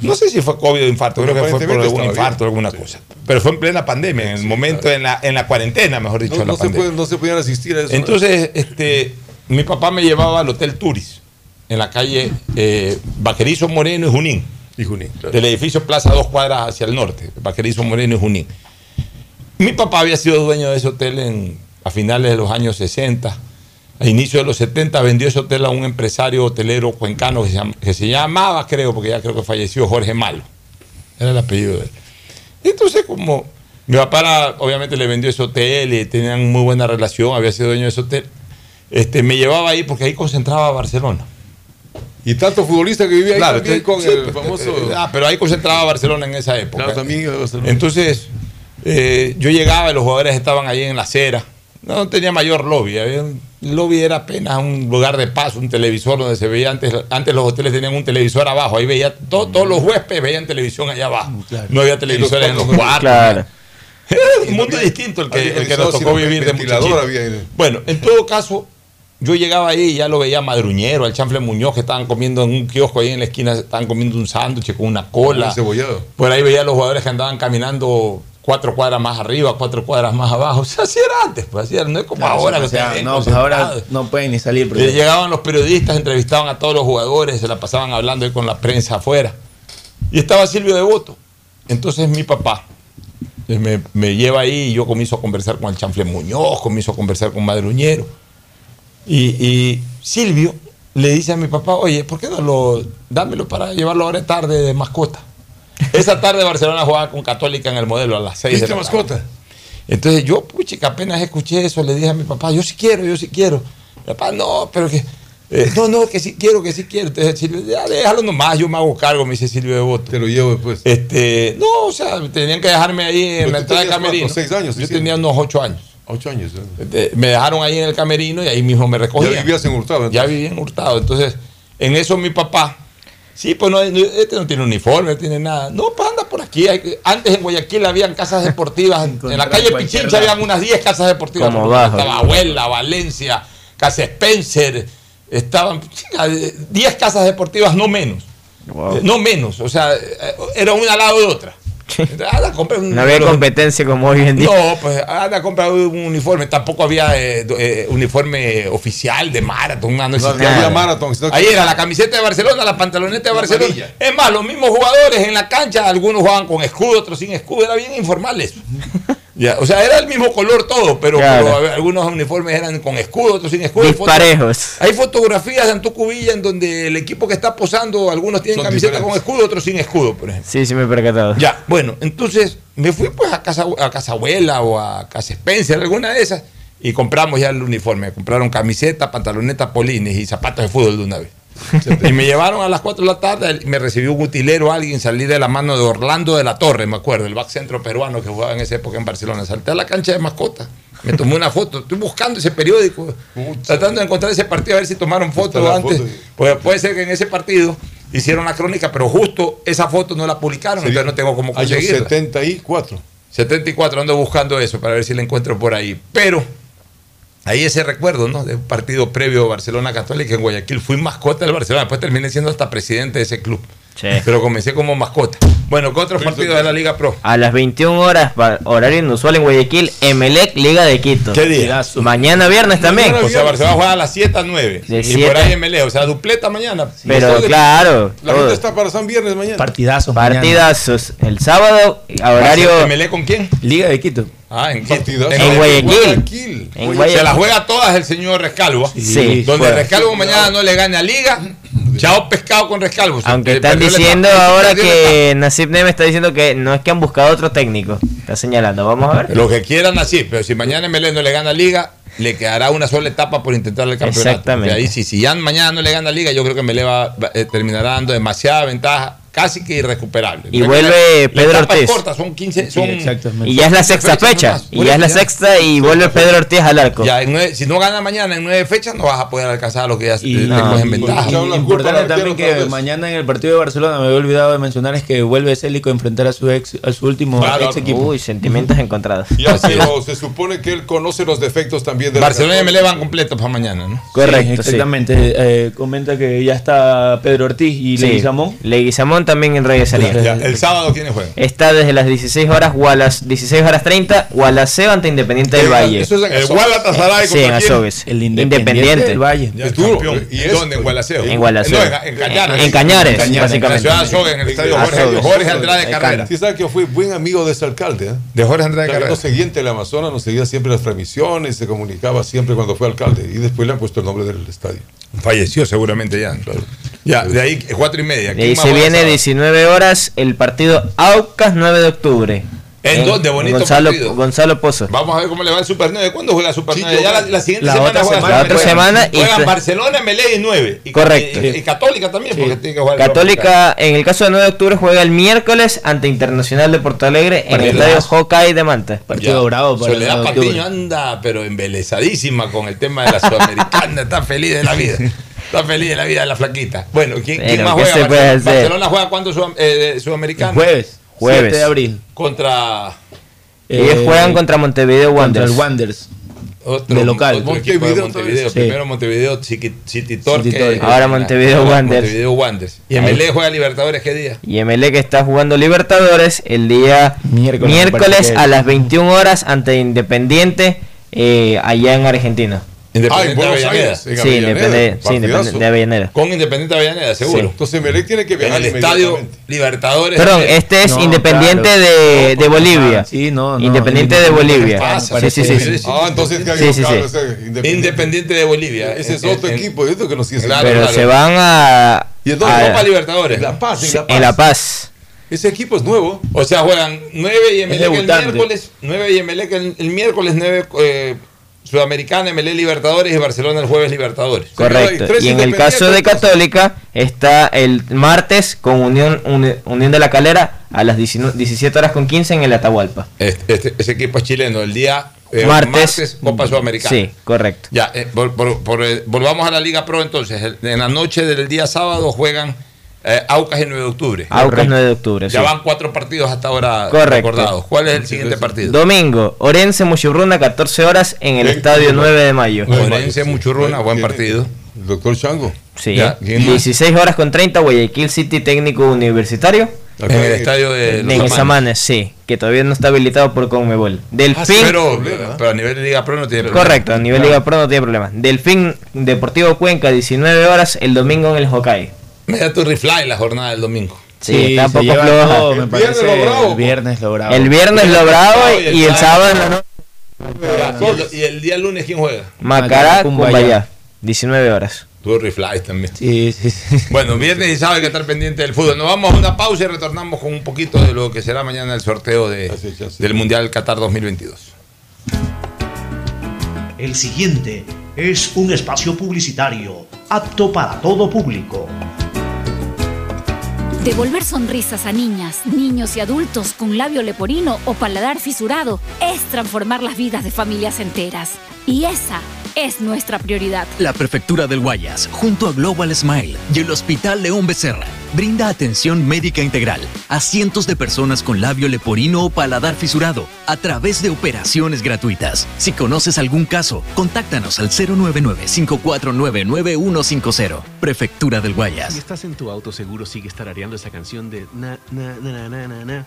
No sé si fue COVID o infarto, creo que fue por algún infarto o alguna cosa. Pero fue en plena pandemia, en el momento, en, la, en la cuarentena, mejor dicho, No, la se pandemia. puede- no se podían asistir a eso. Entonces, este, mi papá me llevaba al Hotel Turis, en la calle eh, Vaquerizo Moreno y Junín, Y Junín, claro. del edificio Plaza Dos Cuadras hacia el norte, Vaquerizo Moreno y Junín. Mi papá había sido dueño de ese hotel en, a finales de los años 60. A inicio de los 70 vendió ese hotel a un empresario hotelero cuencano que se, llama- que se llamaba, creo, porque ya creo que falleció, Jorge Malo. Era el apellido de él. Y entonces, como mi papá obviamente le vendió ese hotel y tenían muy buena relación, había sido dueño de ese hotel, este, me llevaba ahí porque ahí concentraba Barcelona. Y tanto futbolista que vivía ahí Claro, también con sí, el pues, famoso. eh, ah, pero ahí concentraba Barcelona en esa época. Claro, también iba a Barcelona. Entonces, eh, yo llegaba y los jugadores estaban ahí en la acera. No tenía mayor lobby. había un- el lobby era apenas un lugar de paso, un televisor donde se veía antes. Antes los hoteles tenían un televisor abajo. Ahí veía to- todos los huéspedes veían televisión allá abajo. No había televisores en los cuartos. Claro. Era un mundo distinto el que, Había el que nos tocó vivir de ahí. Bueno, en todo caso, yo llegaba ahí y ya lo veía Madruñero, al Chanfle Muñoz, que estaban comiendo en un kiosco ahí en la esquina, estaban comiendo un sándwich con una cola. Cebollado. Por ahí veía a los jugadores que andaban caminando cuatro cuadras más arriba, cuatro cuadras más abajo. O sea, así era antes, pues así era, no es como ahora o sea, no, pues ahora no pueden ni salir. Porque- Llegaban los periodistas, entrevistaban a todos los jugadores, se la pasaban hablando ahí con la prensa afuera. Y estaba Silvio Devoto. Entonces mi papá eh, me, me lleva ahí y yo comienzo a conversar con el Chanfle Muñoz, comienzo a conversar con Madruñero. Y, y Silvio le dice a mi papá, oye, ¿por qué no lo, dámelo para llevarlo ahora tarde de mascota? Esa tarde Barcelona jugaba con Católica en el modelo a las 6 de ¿Viste la mascota? tarde. Entonces yo, puchica, apenas escuché eso, le dije a mi papá, yo sí quiero, yo sí quiero. Mi papá, no, pero que, eh, no, no, que sí quiero, que sí quiero. Entonces Silvio, ya déjalo nomás, yo me hago cargo, me dice Silvio de Bote. Te lo llevo después. Este, no, o sea, tenían que dejarme ahí en Pero la entrada tenías camerino. cuántos, seis años, Yo sí, tenía unos ocho años. Ocho años. ¿eh? Me dejaron ahí en el camerino y ahí mismo me recogían. Ya vivías en Hurtado. Ya vivía en Hurtado. Entonces, en eso mi papá, sí, pues no, no, este no tiene uniforme, no tiene nada. No, pues anda por aquí. Antes en Guayaquil habían casas deportivas. en, la calle Pichincha lado. habían unas 10 casas deportivas. Como porque bajo. Estaba Abuela, Valencia, Casa Spencer. Estaban chica, 10 casas deportivas, no menos. No menos. O sea, eh, era una al lado de otra. Anda, compra un- No había competencia como hoy en día. no, pues anda a comprar un uniforme. Tampoco había eh, eh, uniforme oficial de maratón. No, no existía había maratón, sino que- Ahí era la camiseta de Barcelona, la pantaloneta de Barcelona. amarilla. Es más, los mismos jugadores en la cancha, algunos jugaban con escudo, otros sin escudo. Era bien informal eso. Ya, o sea, era el mismo color todo, pero, Claro. algunos uniformes eran con escudo, otros sin escudo. Disparejos. Hay fotografías de Antucubilla en donde el equipo que está posando, algunos tienen Son camiseta diferentes. con escudo, otros sin escudo, por ejemplo. Sí, sí me he percatado. Ya, bueno, entonces me fui pues a casa, a casa abuela o a casa Spencer, alguna de esas, y compramos ya el uniforme. Compraron camiseta, pantaloneta, polines y zapatos de fútbol de una vez. Y me llevaron a las 4 de la tarde, me recibió un utilero, alguien, salí de la mano de Orlando de la Torre, me acuerdo, el back centro peruano que jugaba en esa época en Barcelona. Salté a la cancha de mascota, me tomé una foto, estoy buscando ese periódico, tratando de encontrar ese partido, a ver si tomaron fotos antes. foto. Pues puede ser que en ese partido hicieron la crónica, pero justo esa foto no la publicaron, entonces no tengo cómo Año conseguirla. 74. 74, ando buscando eso para ver si la encuentro por ahí. Pero ahí ese recuerdo, ¿no? De un partido previo Barcelona Católica en Guayaquil. Fui mascota del Barcelona, después terminé siendo hasta presidente de ese club. Sí. Pero comencé como mascota. Bueno, ¿qué otros partidos de la Liga Pro? A las 21 horas, horario inusual en Guayaquil, Emelec, Liga de Quito. ¿Qué día? Mañana viernes también. O sea, Barcelona juega a las 7 a 9. De y por ahí MLE, o sea, dupleta mañana. Pero claro, La todo. gente está para San Viernes mañana. Partidazos. mañana. partidazos. El sábado, a horario ¿MLE con quién? Liga de Quito. Ah, en Quito. Partidazo. En Guayaquil. Guayaquil. En Se Guayaquil. la juega todas el señor Rescalvo. Sí, Donde fuera. Rescalvo mañana no le gane a Liga, chao pescado con Rescalvo. Aunque Eh, están diciendo ahora que Nasib Neme está diciendo que no es que han buscado otro técnico. Está señalando. Vamos a ver. Lo que quieran así, pero si mañana MLE no le gana Liga, le quedará una sola etapa por intentar el campeonato. Exactamente. Porque ahí sí, si ya mañana no le gana Liga, yo creo que MLE va, va- eh, terminará dando demasiada ventaja, casi que irrecuperable. Y vuelve Pedro Ortiz. corta, son 15, son. Y ya es la sexta fecha. Y ya es la sexta y vuelve Pedro Ortiz al arco. Ya en nueve- si no gana mañana en nueve fechas, no vas a poder alcanzar lo que ya Y- te, no, cogen Y- ventaja. y- importante también que vez. mañana en el partido de Barcelona me había olvidado de mencionar es que vuelve Célico a enfrentar a su ex a su último Claro. ex equipo. Uy, sentimientos encontrados. Ya, pero se supone que él conoce los defectos también de Barcelona y Católica. MLE van completos para mañana, ¿no? Correcto, Sí, sí. exactamente. Eh, comenta que ya está Pedro Ortiz y Sí. Leguizamón. Leguizamón León también regresaría. Ya, el sábado, ¿quiénes juegan? Está desde las 16 horas, Wallace, 16 horas 30, Gualaceo ante Independiente del Valle. eso es en El Azogues. Galatasaray Sí, en? Azogues. El Independiente del Valle. Ya es duro. ¿Y dónde? ¿En Gualaceo? En Gualaceo. No, en, en Cañares. En Cañares, En En básicamente. la ciudad de Azogues, en el estadio Jorge, Andrade Carrera. Sí, sabe que yo fui buen amigo de ese alcalde. ¿eh? De Jorge Andrade O Carrera. Nos seguía en Teleamazonas, nos seguía siempre las transmisiones, se comunicaba siempre cuando fue alcalde. Y después le han puesto el nombre del estadio. Falleció seguramente ya. Ya, de ahí cuatro y media. De ahí ¿Quién más se viene sábado? 19 horas el partido Aucas 9 de octubre. ¿En dónde? Bonito Gonzalo, partido. Gonzalo Pozo. Vamos a ver cómo le va el Super 9. ¿Cuándo juega Super 9? Ya la, la siguiente La semana otra juega semana. La otra semana y- Juegan Barcelona, Melé y 9. Y, Correcto. Y, y Católica también, porque tiene que jugar el Católica, en el caso de 9 de octubre, juega el miércoles ante Internacional de Porto Alegre en el estadio Hawkeye de Manta. Ya. bravo para el Soledad 9 de octubre. Patiño anda, pero embelezadísima con el tema de la Sudamericana. está feliz de la vida. Está feliz de la vida de la flaquita. Bueno, ¿quién, más ¿qué juega? Barcelona, juega cuándo Sudam- eh, de Sudamericana? El jueves. Jueves. 7 de abril. Contra Ellos Eh, juegan contra Montevideo Contra Wanderers. el Wanderers. otro, de local. otro equipo de Montevideo Montevideo. vez. Primero Montevideo City, City Torque. City Torque. Ahora Montevideo Wanderers. Montevideo Wanderers. ¿Y. MLE juega Libertadores qué día? Y MLE que está jugando Libertadores el día Miércoles, miércoles, a las 21 horas ante Independiente eh, allá en Argentina. Independiente Ah, en Buenos Avellaneda. Aires, en Sí, Avellaneda, sí. Independiente de Avellaneda. Con Independiente Avellaneda, seguro. Sí. Entonces Melec tiene que En viajar el estadio. Libertadores. Perdón, de- este es No, Independiente claro. de, de Bolivia. Sí, no, no. Independiente de Bolivia. pasa? Sí, sí, sí. Ah, entonces que Sí, sí, sí. Independiente. Independiente de Bolivia. Ese es En- otro en- equipo, esto que nos sigue. Claro, Pero claro. se van a. ¿Y en En a- Copa Libertadores. En La Paz, en La Paz. en La Paz. Ese equipo es nuevo. O sea, juegan 9 y Emelec el miércoles, 9 y Emelec el, el miércoles, 9 eh, Sudamericana, Emelec Libertadores y Barcelona el jueves Libertadores. Correcto. Y en el caso de Católica está el martes con Unión, Uni- Unión de la Calera a las 19 17 horas con 15 en el Atahualpa. Este, este- ese equipo es chileno, el día eh, Martes. Copa Sudamericana. Sí, correcto. Ya, eh, por- por- por, eh, volvamos a la Liga Pro entonces. En la noche del día sábado juegan eh, Aucas el 9 de octubre. Aucas 9 de octubre. Ya sí. van cuatro partidos hasta ahora Correcto. recordados. ¿Cuál es el siguiente partido? Domingo, Orense Muchurruna, 14 horas en el estadio 9 de mayo. Orense Muchurruna, buen partido. El doctor Chango. Sí. Ya, ¿quién más? 16 horas con 30, Guayaquil City Técnico Universitario. En el estadio de En el Samanes, sí, que todavía no está habilitado por Conmebol. Delfín, Pero, pero a nivel de Liga Pro no tiene problema. correcto, a nivel Liga Pro no tiene problema. Delfín Deportivo Cuenca, 19 horas el domingo en el Hokkaido. Me da tu rifly la jornada del domingo. Sí, está un se poco lleva floja. todo, me El parece. viernes lo bravo. El viernes lo bravo. El viernes lo bravo y el y el sábado en la noche. Y, el, día lunes, ¿quién juega? Macará. Cumbayá, 19 horas. Tu rifly también. Sí, sí, sí. Bueno, viernes y sábado hay que estar pendiente del fútbol. Nos vamos a una pausa y retornamos con un poquito de lo que será mañana el sorteo de, Así, del Mundial Qatar 2022. El siguiente es un espacio publicitario apto para todo público. Devolver sonrisas a niñas, niños y adultos con labio leporino o paladar fisurado es transformar las vidas de familias enteras. Y esa es nuestra prioridad. La Prefectura del Guayas, junto a Global Smile y el Hospital León Becerra, brinda atención médica integral a cientos de personas con labio leporino o paladar fisurado a través de operaciones gratuitas. Si conoces algún caso, contáctanos al 099-549-9150. Prefectura del Si Guayas. estás en tu auto, seguro sigues tarareando esa canción de na, na, na, na, na, na, na,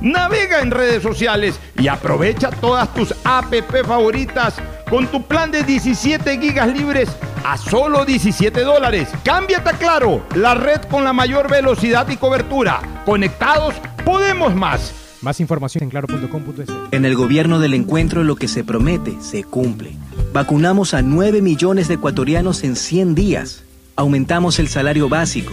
navega en redes sociales y aprovecha todas tus app favoritas con tu plan de 17 gigas libres a solo 17 dólares. Cámbiate a Claro, la red con la mayor velocidad y cobertura. Conectados, podemos más. Más información en claro.com.es. En el gobierno del encuentro lo que se promete se cumple. Vacunamos a 9 millones de ecuatorianos en 100 días. Aumentamos el salario básico.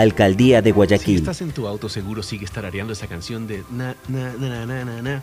Alcaldía de Si Guayaquil. estás en tu auto, seguro sigues tarareando esa canción de na, na, na, na, na, na,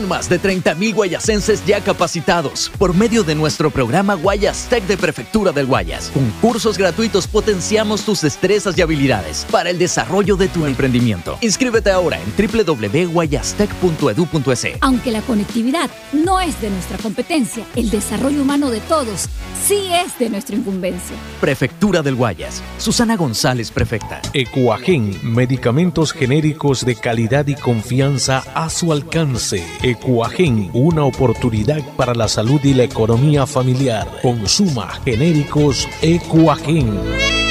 más de 30.000 guayasenses ya capacitados por medio de nuestro programa Guayas Tech de Prefectura del Guayas. Con cursos gratuitos potenciamos tus destrezas y habilidades para el desarrollo de tu emprendimiento. Inscríbete ahora en www.guayastech.edu.es. Aunque la conectividad no es de nuestra competencia, el desarrollo humano de todos sí es de nuestra incumbencia. Prefectura del Guayas. Susana González, prefecta. Ecuagen, medicamentos genéricos de calidad y confianza a su alcance. Ecuagen, una oportunidad para la salud y la economía familiar. Consuma genéricos Ecuagen.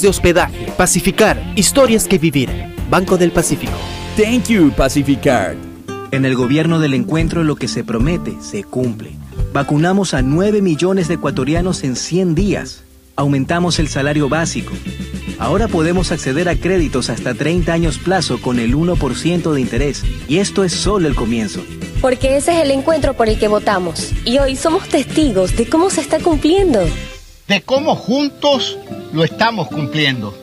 de hospedaje. Pacificar, historias que vivir. Banco del Pacífico. Thank you, Pacificard. En el gobierno del encuentro lo que se promete se cumple. Vacunamos a 9 millones de ecuatorianos en 100 días. Aumentamos el salario básico. Ahora podemos acceder a créditos hasta 30 años plazo con el 1% de interés. Y esto es solo el comienzo. Porque ese es el encuentro por el que votamos. Y hoy somos testigos de cómo se está cumpliendo. De cómo juntos lo estamos cumpliendo.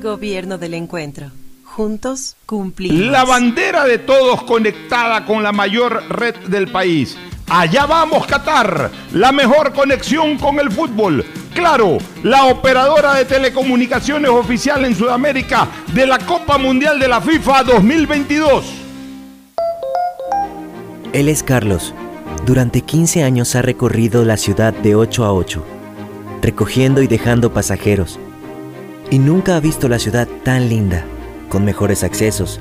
Gobierno del Encuentro. Juntos cumplimos. La bandera de todos conectada con la mayor red del país. Allá vamos Qatar, la mejor conexión con el fútbol. Claro, la operadora de telecomunicaciones oficial en Sudamérica de la Copa Mundial de la FIFA 2022. Él es Carlos. Durante 15 años ha recorrido la ciudad de 8 a 8, recogiendo y dejando pasajeros. Y nunca ha visto la ciudad tan linda, con mejores accesos,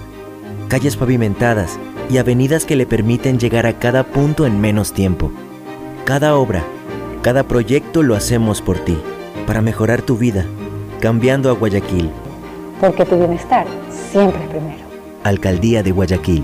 calles pavimentadas y avenidas que le permiten llegar a cada punto en menos tiempo. Cada obra, cada proyecto lo hacemos por ti, para mejorar tu vida, cambiando a Guayaquil. Porque tu bienestar siempre es primero. Alcaldía de Guayaquil.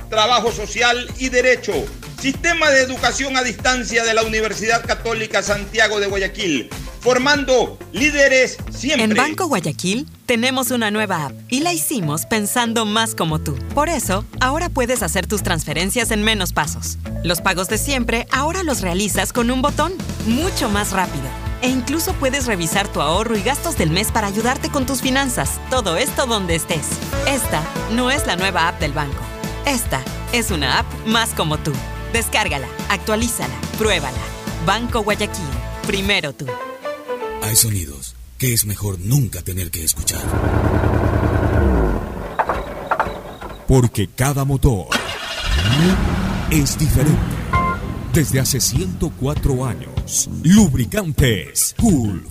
Trabajo Social y Derecho. Sistema de Educación a Distancia de la Universidad Católica Santiago de Guayaquil. Formando líderes siempre. En Banco Guayaquil tenemos una nueva app y la hicimos pensando más como tú. Por eso, ahora puedes hacer tus transferencias en menos pasos. Los pagos de siempre ahora los realizas con un botón, mucho más rápido. E incluso puedes revisar tu ahorro y gastos del mes para ayudarte con tus finanzas. Todo esto donde estés. Esta no es la nueva app del banco. Esta es una app más como tú. Descárgala, actualízala, pruébala. Banco Guayaquil. Primero tú. Hay sonidos que es mejor nunca tener que escuchar. Porque cada motor es diferente. Desde hace 104 años, Lubricantes Gulf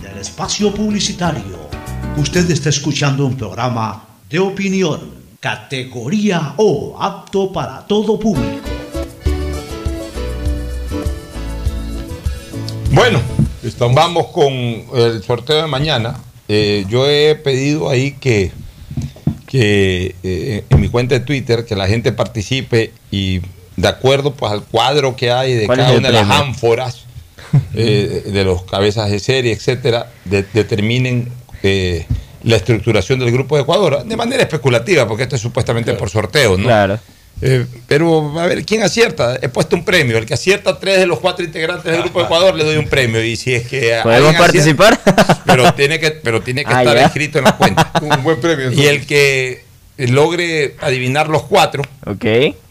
espacio publicitario. Usted está escuchando un programa de opinión, categoría O, apto para todo público. Bueno, vamos con el sorteo de mañana. Eh, yo he pedido ahí que, que eh, en mi cuenta de Twitter que la gente participe y de acuerdo pues al cuadro que hay de ¿Cuál cada una de las ánforas eh, de los cabezas de serie, etcétera, de- determinen eh, la estructuración del grupo de Ecuador de manera especulativa, porque esto es supuestamente por sorteo, ¿no? Claro. Eh, pero a ver, ¿quién acierta? He puesto un premio. El que acierta tres de los cuatro integrantes del grupo de Ecuador le doy un premio. Y si es que ¿Podemos acierta- participar? pero tiene que, pero tiene que Ah, estar ya. escrito en la cuenta. Un buen premio. Y el que logre adivinar los cuatro,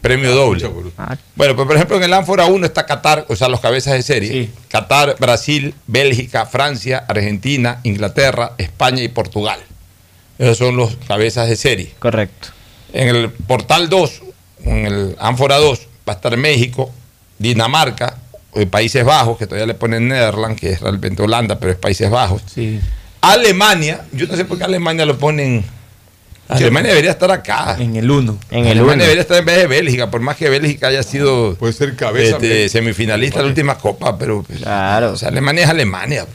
premio doble. Ah, Bueno, pues por ejemplo en el ánfora 1 está Qatar, o sea, los cabezas de serie. Qatar, Brasil, Bélgica, Francia, Argentina, Inglaterra, España y Portugal. Esos son los cabezas de serie. Correcto. En el portal 2, en el ánfora 2, va a estar México, Dinamarca, eh, Países Bajos, que todavía le ponen Netherlands, que es realmente Holanda, pero es Países Bajos. Alemania, yo no sé por qué Alemania lo ponen. Alemania debería estar acá. En el 1. En el Alemania uno. debería estar en vez de Bélgica, por más que Bélgica haya sido Puede ser cabeza. este, semifinalista de la última copa, pero pues, Claro. o sea, Alemania es Alemania.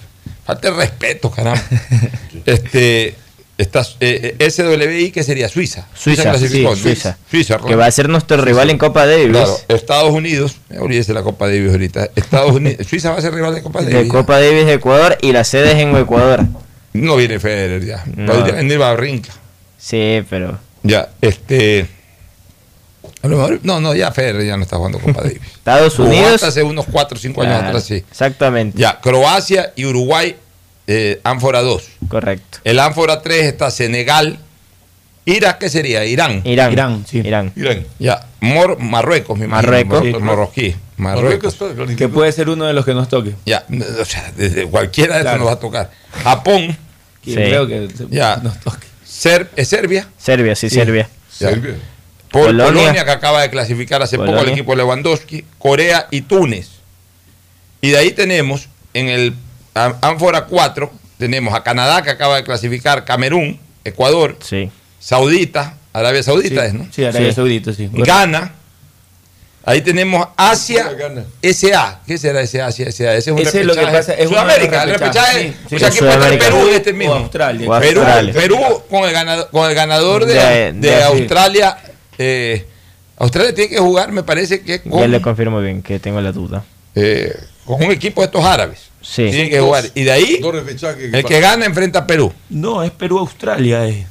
Falta el respeto, caramba. este, está, eh, eh, SWI, que sería Suiza. Suiza, clasificó, sí, ¿no? Suiza. Suiza, Que va a ser nuestro rival en Copa Davis. Claro, Estados Unidos, me olvídese la Copa Davis ahorita. Estados Unidos, Suiza va a ser rival de Copa De Davis. Copa Davis de Ecuador y la sede es en Ecuador. No viene Federer ya. No. Podría venir Barrinca. Sí, pero. Ya, este. A lo mejor, no, no, ya Federer ya no está jugando Copa Davis. Estados Unidos. hasta hace unos 4 o 5 años atrás, sí. Exactamente. Ya, Croacia y Uruguay, eh, ánfora 2. Correcto. El ánfora 3 está Senegal. Irak, ¿qué sería? Irán. Irán. Irán, sí. Irán. Irán. Ya, Mor- Marruecos, me imagino. Marruecos. Mor- Marroquí. Marruecos. Que puede ser uno de los que nos toque. Ya, o sea, desde cualquiera de estos Claro. nos va a tocar. Japón. Sí. creo que Ya. nos toque. Ser- ¿Es Serbia? Serbia, sí, Sí. Serbia. Serbia. Pol- Polonia. Polonia. que acaba de clasificar hace poco al equipo de Lewandowski, Corea y Túnez. Y de ahí tenemos en el Ánfora 4, tenemos a Canadá que acaba de clasificar, Camerún, Ecuador, Sí. Saudita, Arabia Saudita Sí, es, ¿no? sí, Arabia Sí. Saudita, sí. Ghana. Ahí tenemos Asia. SA. ¿Qué será ese Asia SA? Ese es un Ese es lo que pasa, es Sudamérica, el repechaje. Sí, sí. o sea, aquí Es puede estar. Perú en este mismo. O Australia. O Perú, Australia. Perú con el ganador, con el ganador de, De- de de- Australia. eh, Australia tiene que jugar, me parece que Ya con, le confirmo bien que tengo la duda. eh, con un equipo de estos árabes. Sí. Tiene que jugar. Y de ahí, el que gana enfrenta a Perú. No, es Perú-Australia. eh.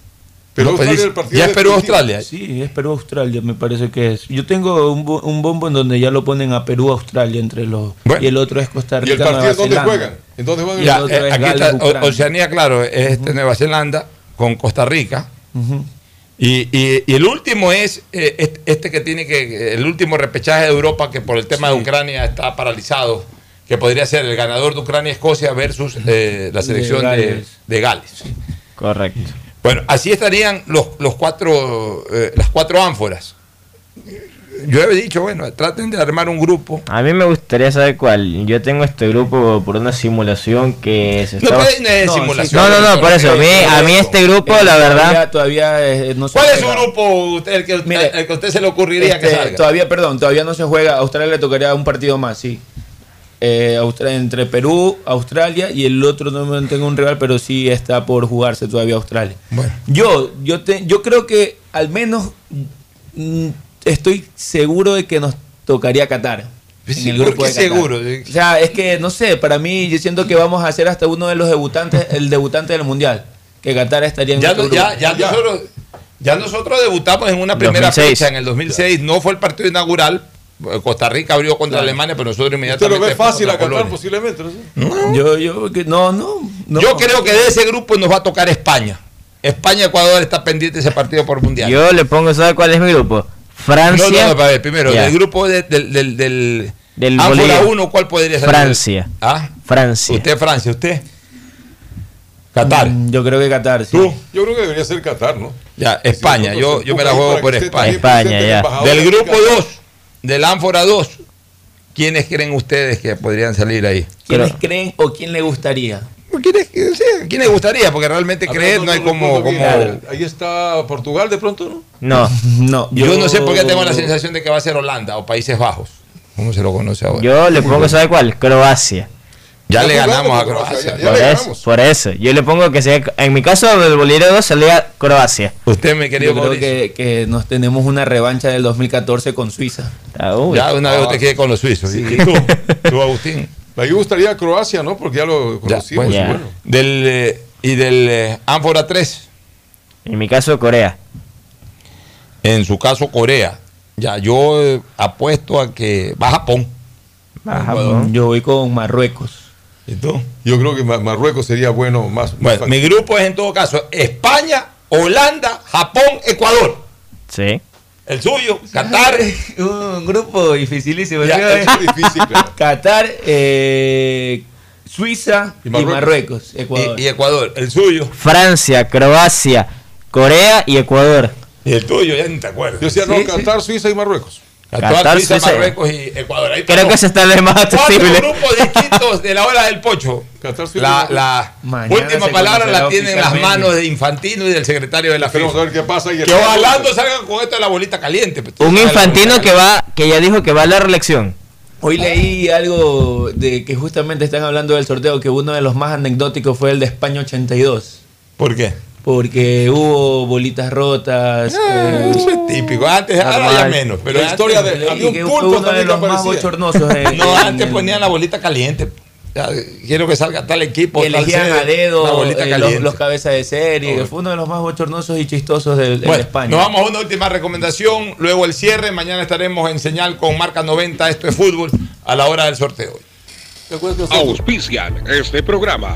Pero No, Australia, dice- el partido ya es definitivo. Perú-Australia. Sí, es Perú-Australia, me parece que es. Yo tengo un, bo- un bombo en donde ya lo ponen a Perú-Australia entre los. Bueno. Y el otro es Costa ¿Y el Rica. partido Nueva dónde Zelanda. juegan? ¿En dónde juegan? Ya, el otro eh, es aquí Gales, está, O- Ucrania. Oceanía, claro, es este, Nueva Zelanda con Costa Rica. Y, y- y el último es eh, este, que tiene que, el último repechaje de Europa que por el tema de Ucrania está paralizado, que podría ser el ganador de Ucrania-Escocia versus eh, la selección de, Gales. de Gales. Correcto. Bueno, así estarían los, los cuatro, eh, las cuatro ánforas. Yo he dicho, bueno, traten de armar un grupo. A mí me gustaría saber cuál. Yo tengo este grupo por una simulación que se No ir de simulación. No, no, no, por eso. A mí, a mí este grupo, la verdad. Todavía, todavía eh, no se ¿Cuál es su grupo usted, el, que, el que a usted se le ocurriría que Este, salga? Todavía, perdón, todavía no se juega. A Australia le tocaría un partido más, sí. Eh, entre Perú, Australia y el otro no me tengo un rival, pero sí está por jugarse todavía Australia. Yo, yo, te, yo creo que al menos mm, estoy seguro de que nos tocaría Qatar. Sí, en el ¿por grupo qué de Qatar. seguro? O sea, es que no sé, para mí yo siento que vamos a ser hasta uno de los debutantes, el debutante del mundial. Que Qatar estaría en Ya, no- ya, grupo. ya nosotros, ya nosotros debutamos en una primera 2006. fecha en el 2006. No fue el partido inaugural. Costa Rica abrió contra Claro. Alemania, pero nosotros Usted inmediatamente. lo ve fácil a Qatar posiblemente, ¿no? sé. Yo, yo, no, no, no. Yo creo que de ese grupo nos va a tocar España. España-Ecuador está pendiente de ese partido por mundial. Yo le pongo, ¿sabe cuál es mi grupo? Francia. No, no, no, para ver, primero, Ya. del grupo de- del, del, del, Del Ánfora Bolivia. 1, ¿cuál podría ser? Francia. ¿Ah? Francia. Usted, Francia, usted. Qatar. Mm, Yo creo que Qatar, sí. ¿Tú? Yo creo que debería ser Qatar, ¿no? Ya, España. Yo, yo me la juego por España. el embajador Del de grupo Qatar. 2, del Ánfora 2, ¿quiénes creen ustedes que podrían salir ahí? ¿Quiénes creen o quién le gustaría? ¿Quiénes, sí, ¿quién les gustaría? Porque realmente creer no hay como... como. Ahí está Portugal de pronto, ¿no? No. No. yo, no sé por qué tengo la sensación de que va a ser Holanda o Países Bajos. ¿Cómo se lo conoce ahora? Yo le pongo, ¿sabe cuál? Croacia. Ya Ya le ganamos a Croacia, ya- ya Por le eso, ganamos. por eso. Yo le pongo que sea. En mi caso, del Bolívar 2 salía Croacia. Usted, mi querido Yo creo que, que nos tenemos una revancha del 2014 con Suiza. Ah, uy. Ya una vez Ah. usted quede con los suizos. ¿Y tú? ¿Tú, Agustín? A mí me gustaría Croacia, ¿no? Porque ya lo Ya, conocimos. bueno. Del, eh, y del eh, Ánfora 3, En mi caso, Corea. en su caso Corea. Ya, yo eh, apuesto a que va a Japón. Va a. Japón. Yo voy con Marruecos. ¿Y tú? Yo creo que Ma- Marruecos sería bueno más. más Bueno, fácil. mi grupo es en todo caso España, Holanda, Japón, Ecuador. Sí. El suyo, Qatar. Un grupo dificilísimo. Ya, es difícil. Qatar, eh, Suiza y Y Marruecos. Marruecos. Ecuador. Y, y Ecuador, el suyo. Francia, Croacia, Corea y Ecuador. Y el tuyo, ya ni te acuerdas. Yo decía, no, Sí, sí. Qatar, Suiza y Marruecos. Qatar, Suiza, Suiza. Marruecos y Ecuador. Ahí Creo que ese está el más Cuatro accesible. grupos distintos de la hora del pocho. Qatar, Suiza y La, la última se palabra la tienen en las manos de Infantino y del secretario de la FIFA. a ver qué pasa. Y Que ojalá no salgan con esto de la bolita caliente. pues, Un infantino que va, que ya dijo que va a la reelección. Hoy leí algo de que justamente están hablando del sorteo, que uno de los más anecdóticos fue el de España 82. caliente. ¿Por qué? Porque hubo bolitas rotas. Eh, eh, eso es típico. Antes, ahora ya menos. Pero La historia de- había un que pulpo fue uno de también que los más aparecía. bochornosos. en- No, en- antes ponían la bolita caliente. Ya, quiero que salga tal equipo. que elegían a la dedo bolita eh, los, caliente. los cabezas de serie, que fue uno de los más bochornosos y chistosos del, del Bueno, España. nos vamos a una última recomendación, luego el cierre. Mañana estaremos en señal con marca 90. Esto es fútbol a la hora del sorteo. Auspician este programa.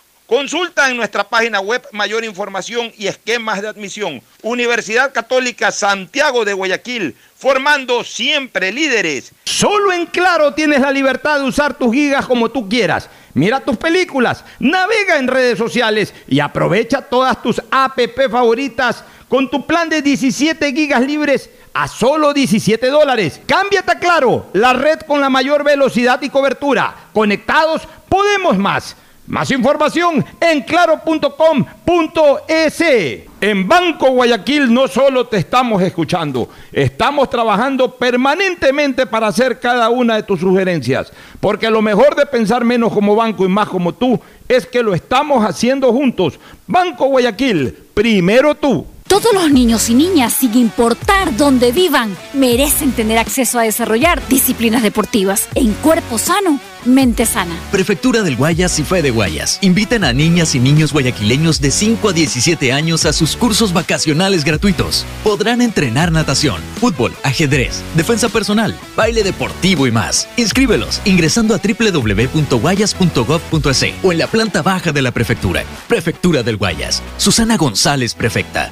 Consulta en nuestra página web mayor información y esquemas de admisión. Universidad Católica Santiago de Guayaquil, formando siempre líderes. Solo en Claro tienes la libertad de usar tus gigas como tú quieras. Mira tus películas, navega en redes sociales y aprovecha todas tus app favoritas con tu plan de 17 gigas libres a solo 17 dólares. Cámbiate a Claro, la red con la mayor velocidad y cobertura. Conectados, podemos más. Más información en claro.com.es. En Banco Guayaquil no solo te estamos escuchando, estamos trabajando permanentemente para hacer cada una de tus sugerencias, porque lo mejor de pensar menos como banco y más como tú es que lo estamos haciendo juntos. Banco Guayaquil, primero tú. Todos los niños y niñas, sin importar dónde vivan, merecen tener acceso a desarrollar disciplinas deportivas en cuerpo sano, mente sana. Prefectura del Guayas y Fe de Guayas invitan a niñas y niños guayaquileños de 5 a 17 años a sus cursos vacacionales gratuitos. Podrán entrenar natación, fútbol, ajedrez, defensa personal, baile deportivo y más. Inscríbelos ingresando a www.guayas.gov.es o en la planta baja de la prefectura. Prefectura del Guayas. Susana González, prefecta.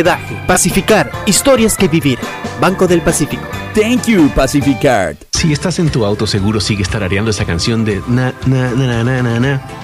Pacificar, historias que vivir. Banco del Pacífico. Thank you, Pacificard. Si estás en tu auto, seguro sigues tarareando esa canción de na, na, na, na, na, na,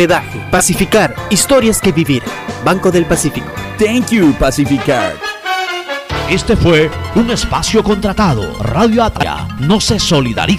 hospedaje. Pacificar, historias que vivir. Banco del Pacífico. Thank you, Pacificard. Este fue un espacio contratado. Radio Atria no se solidariza.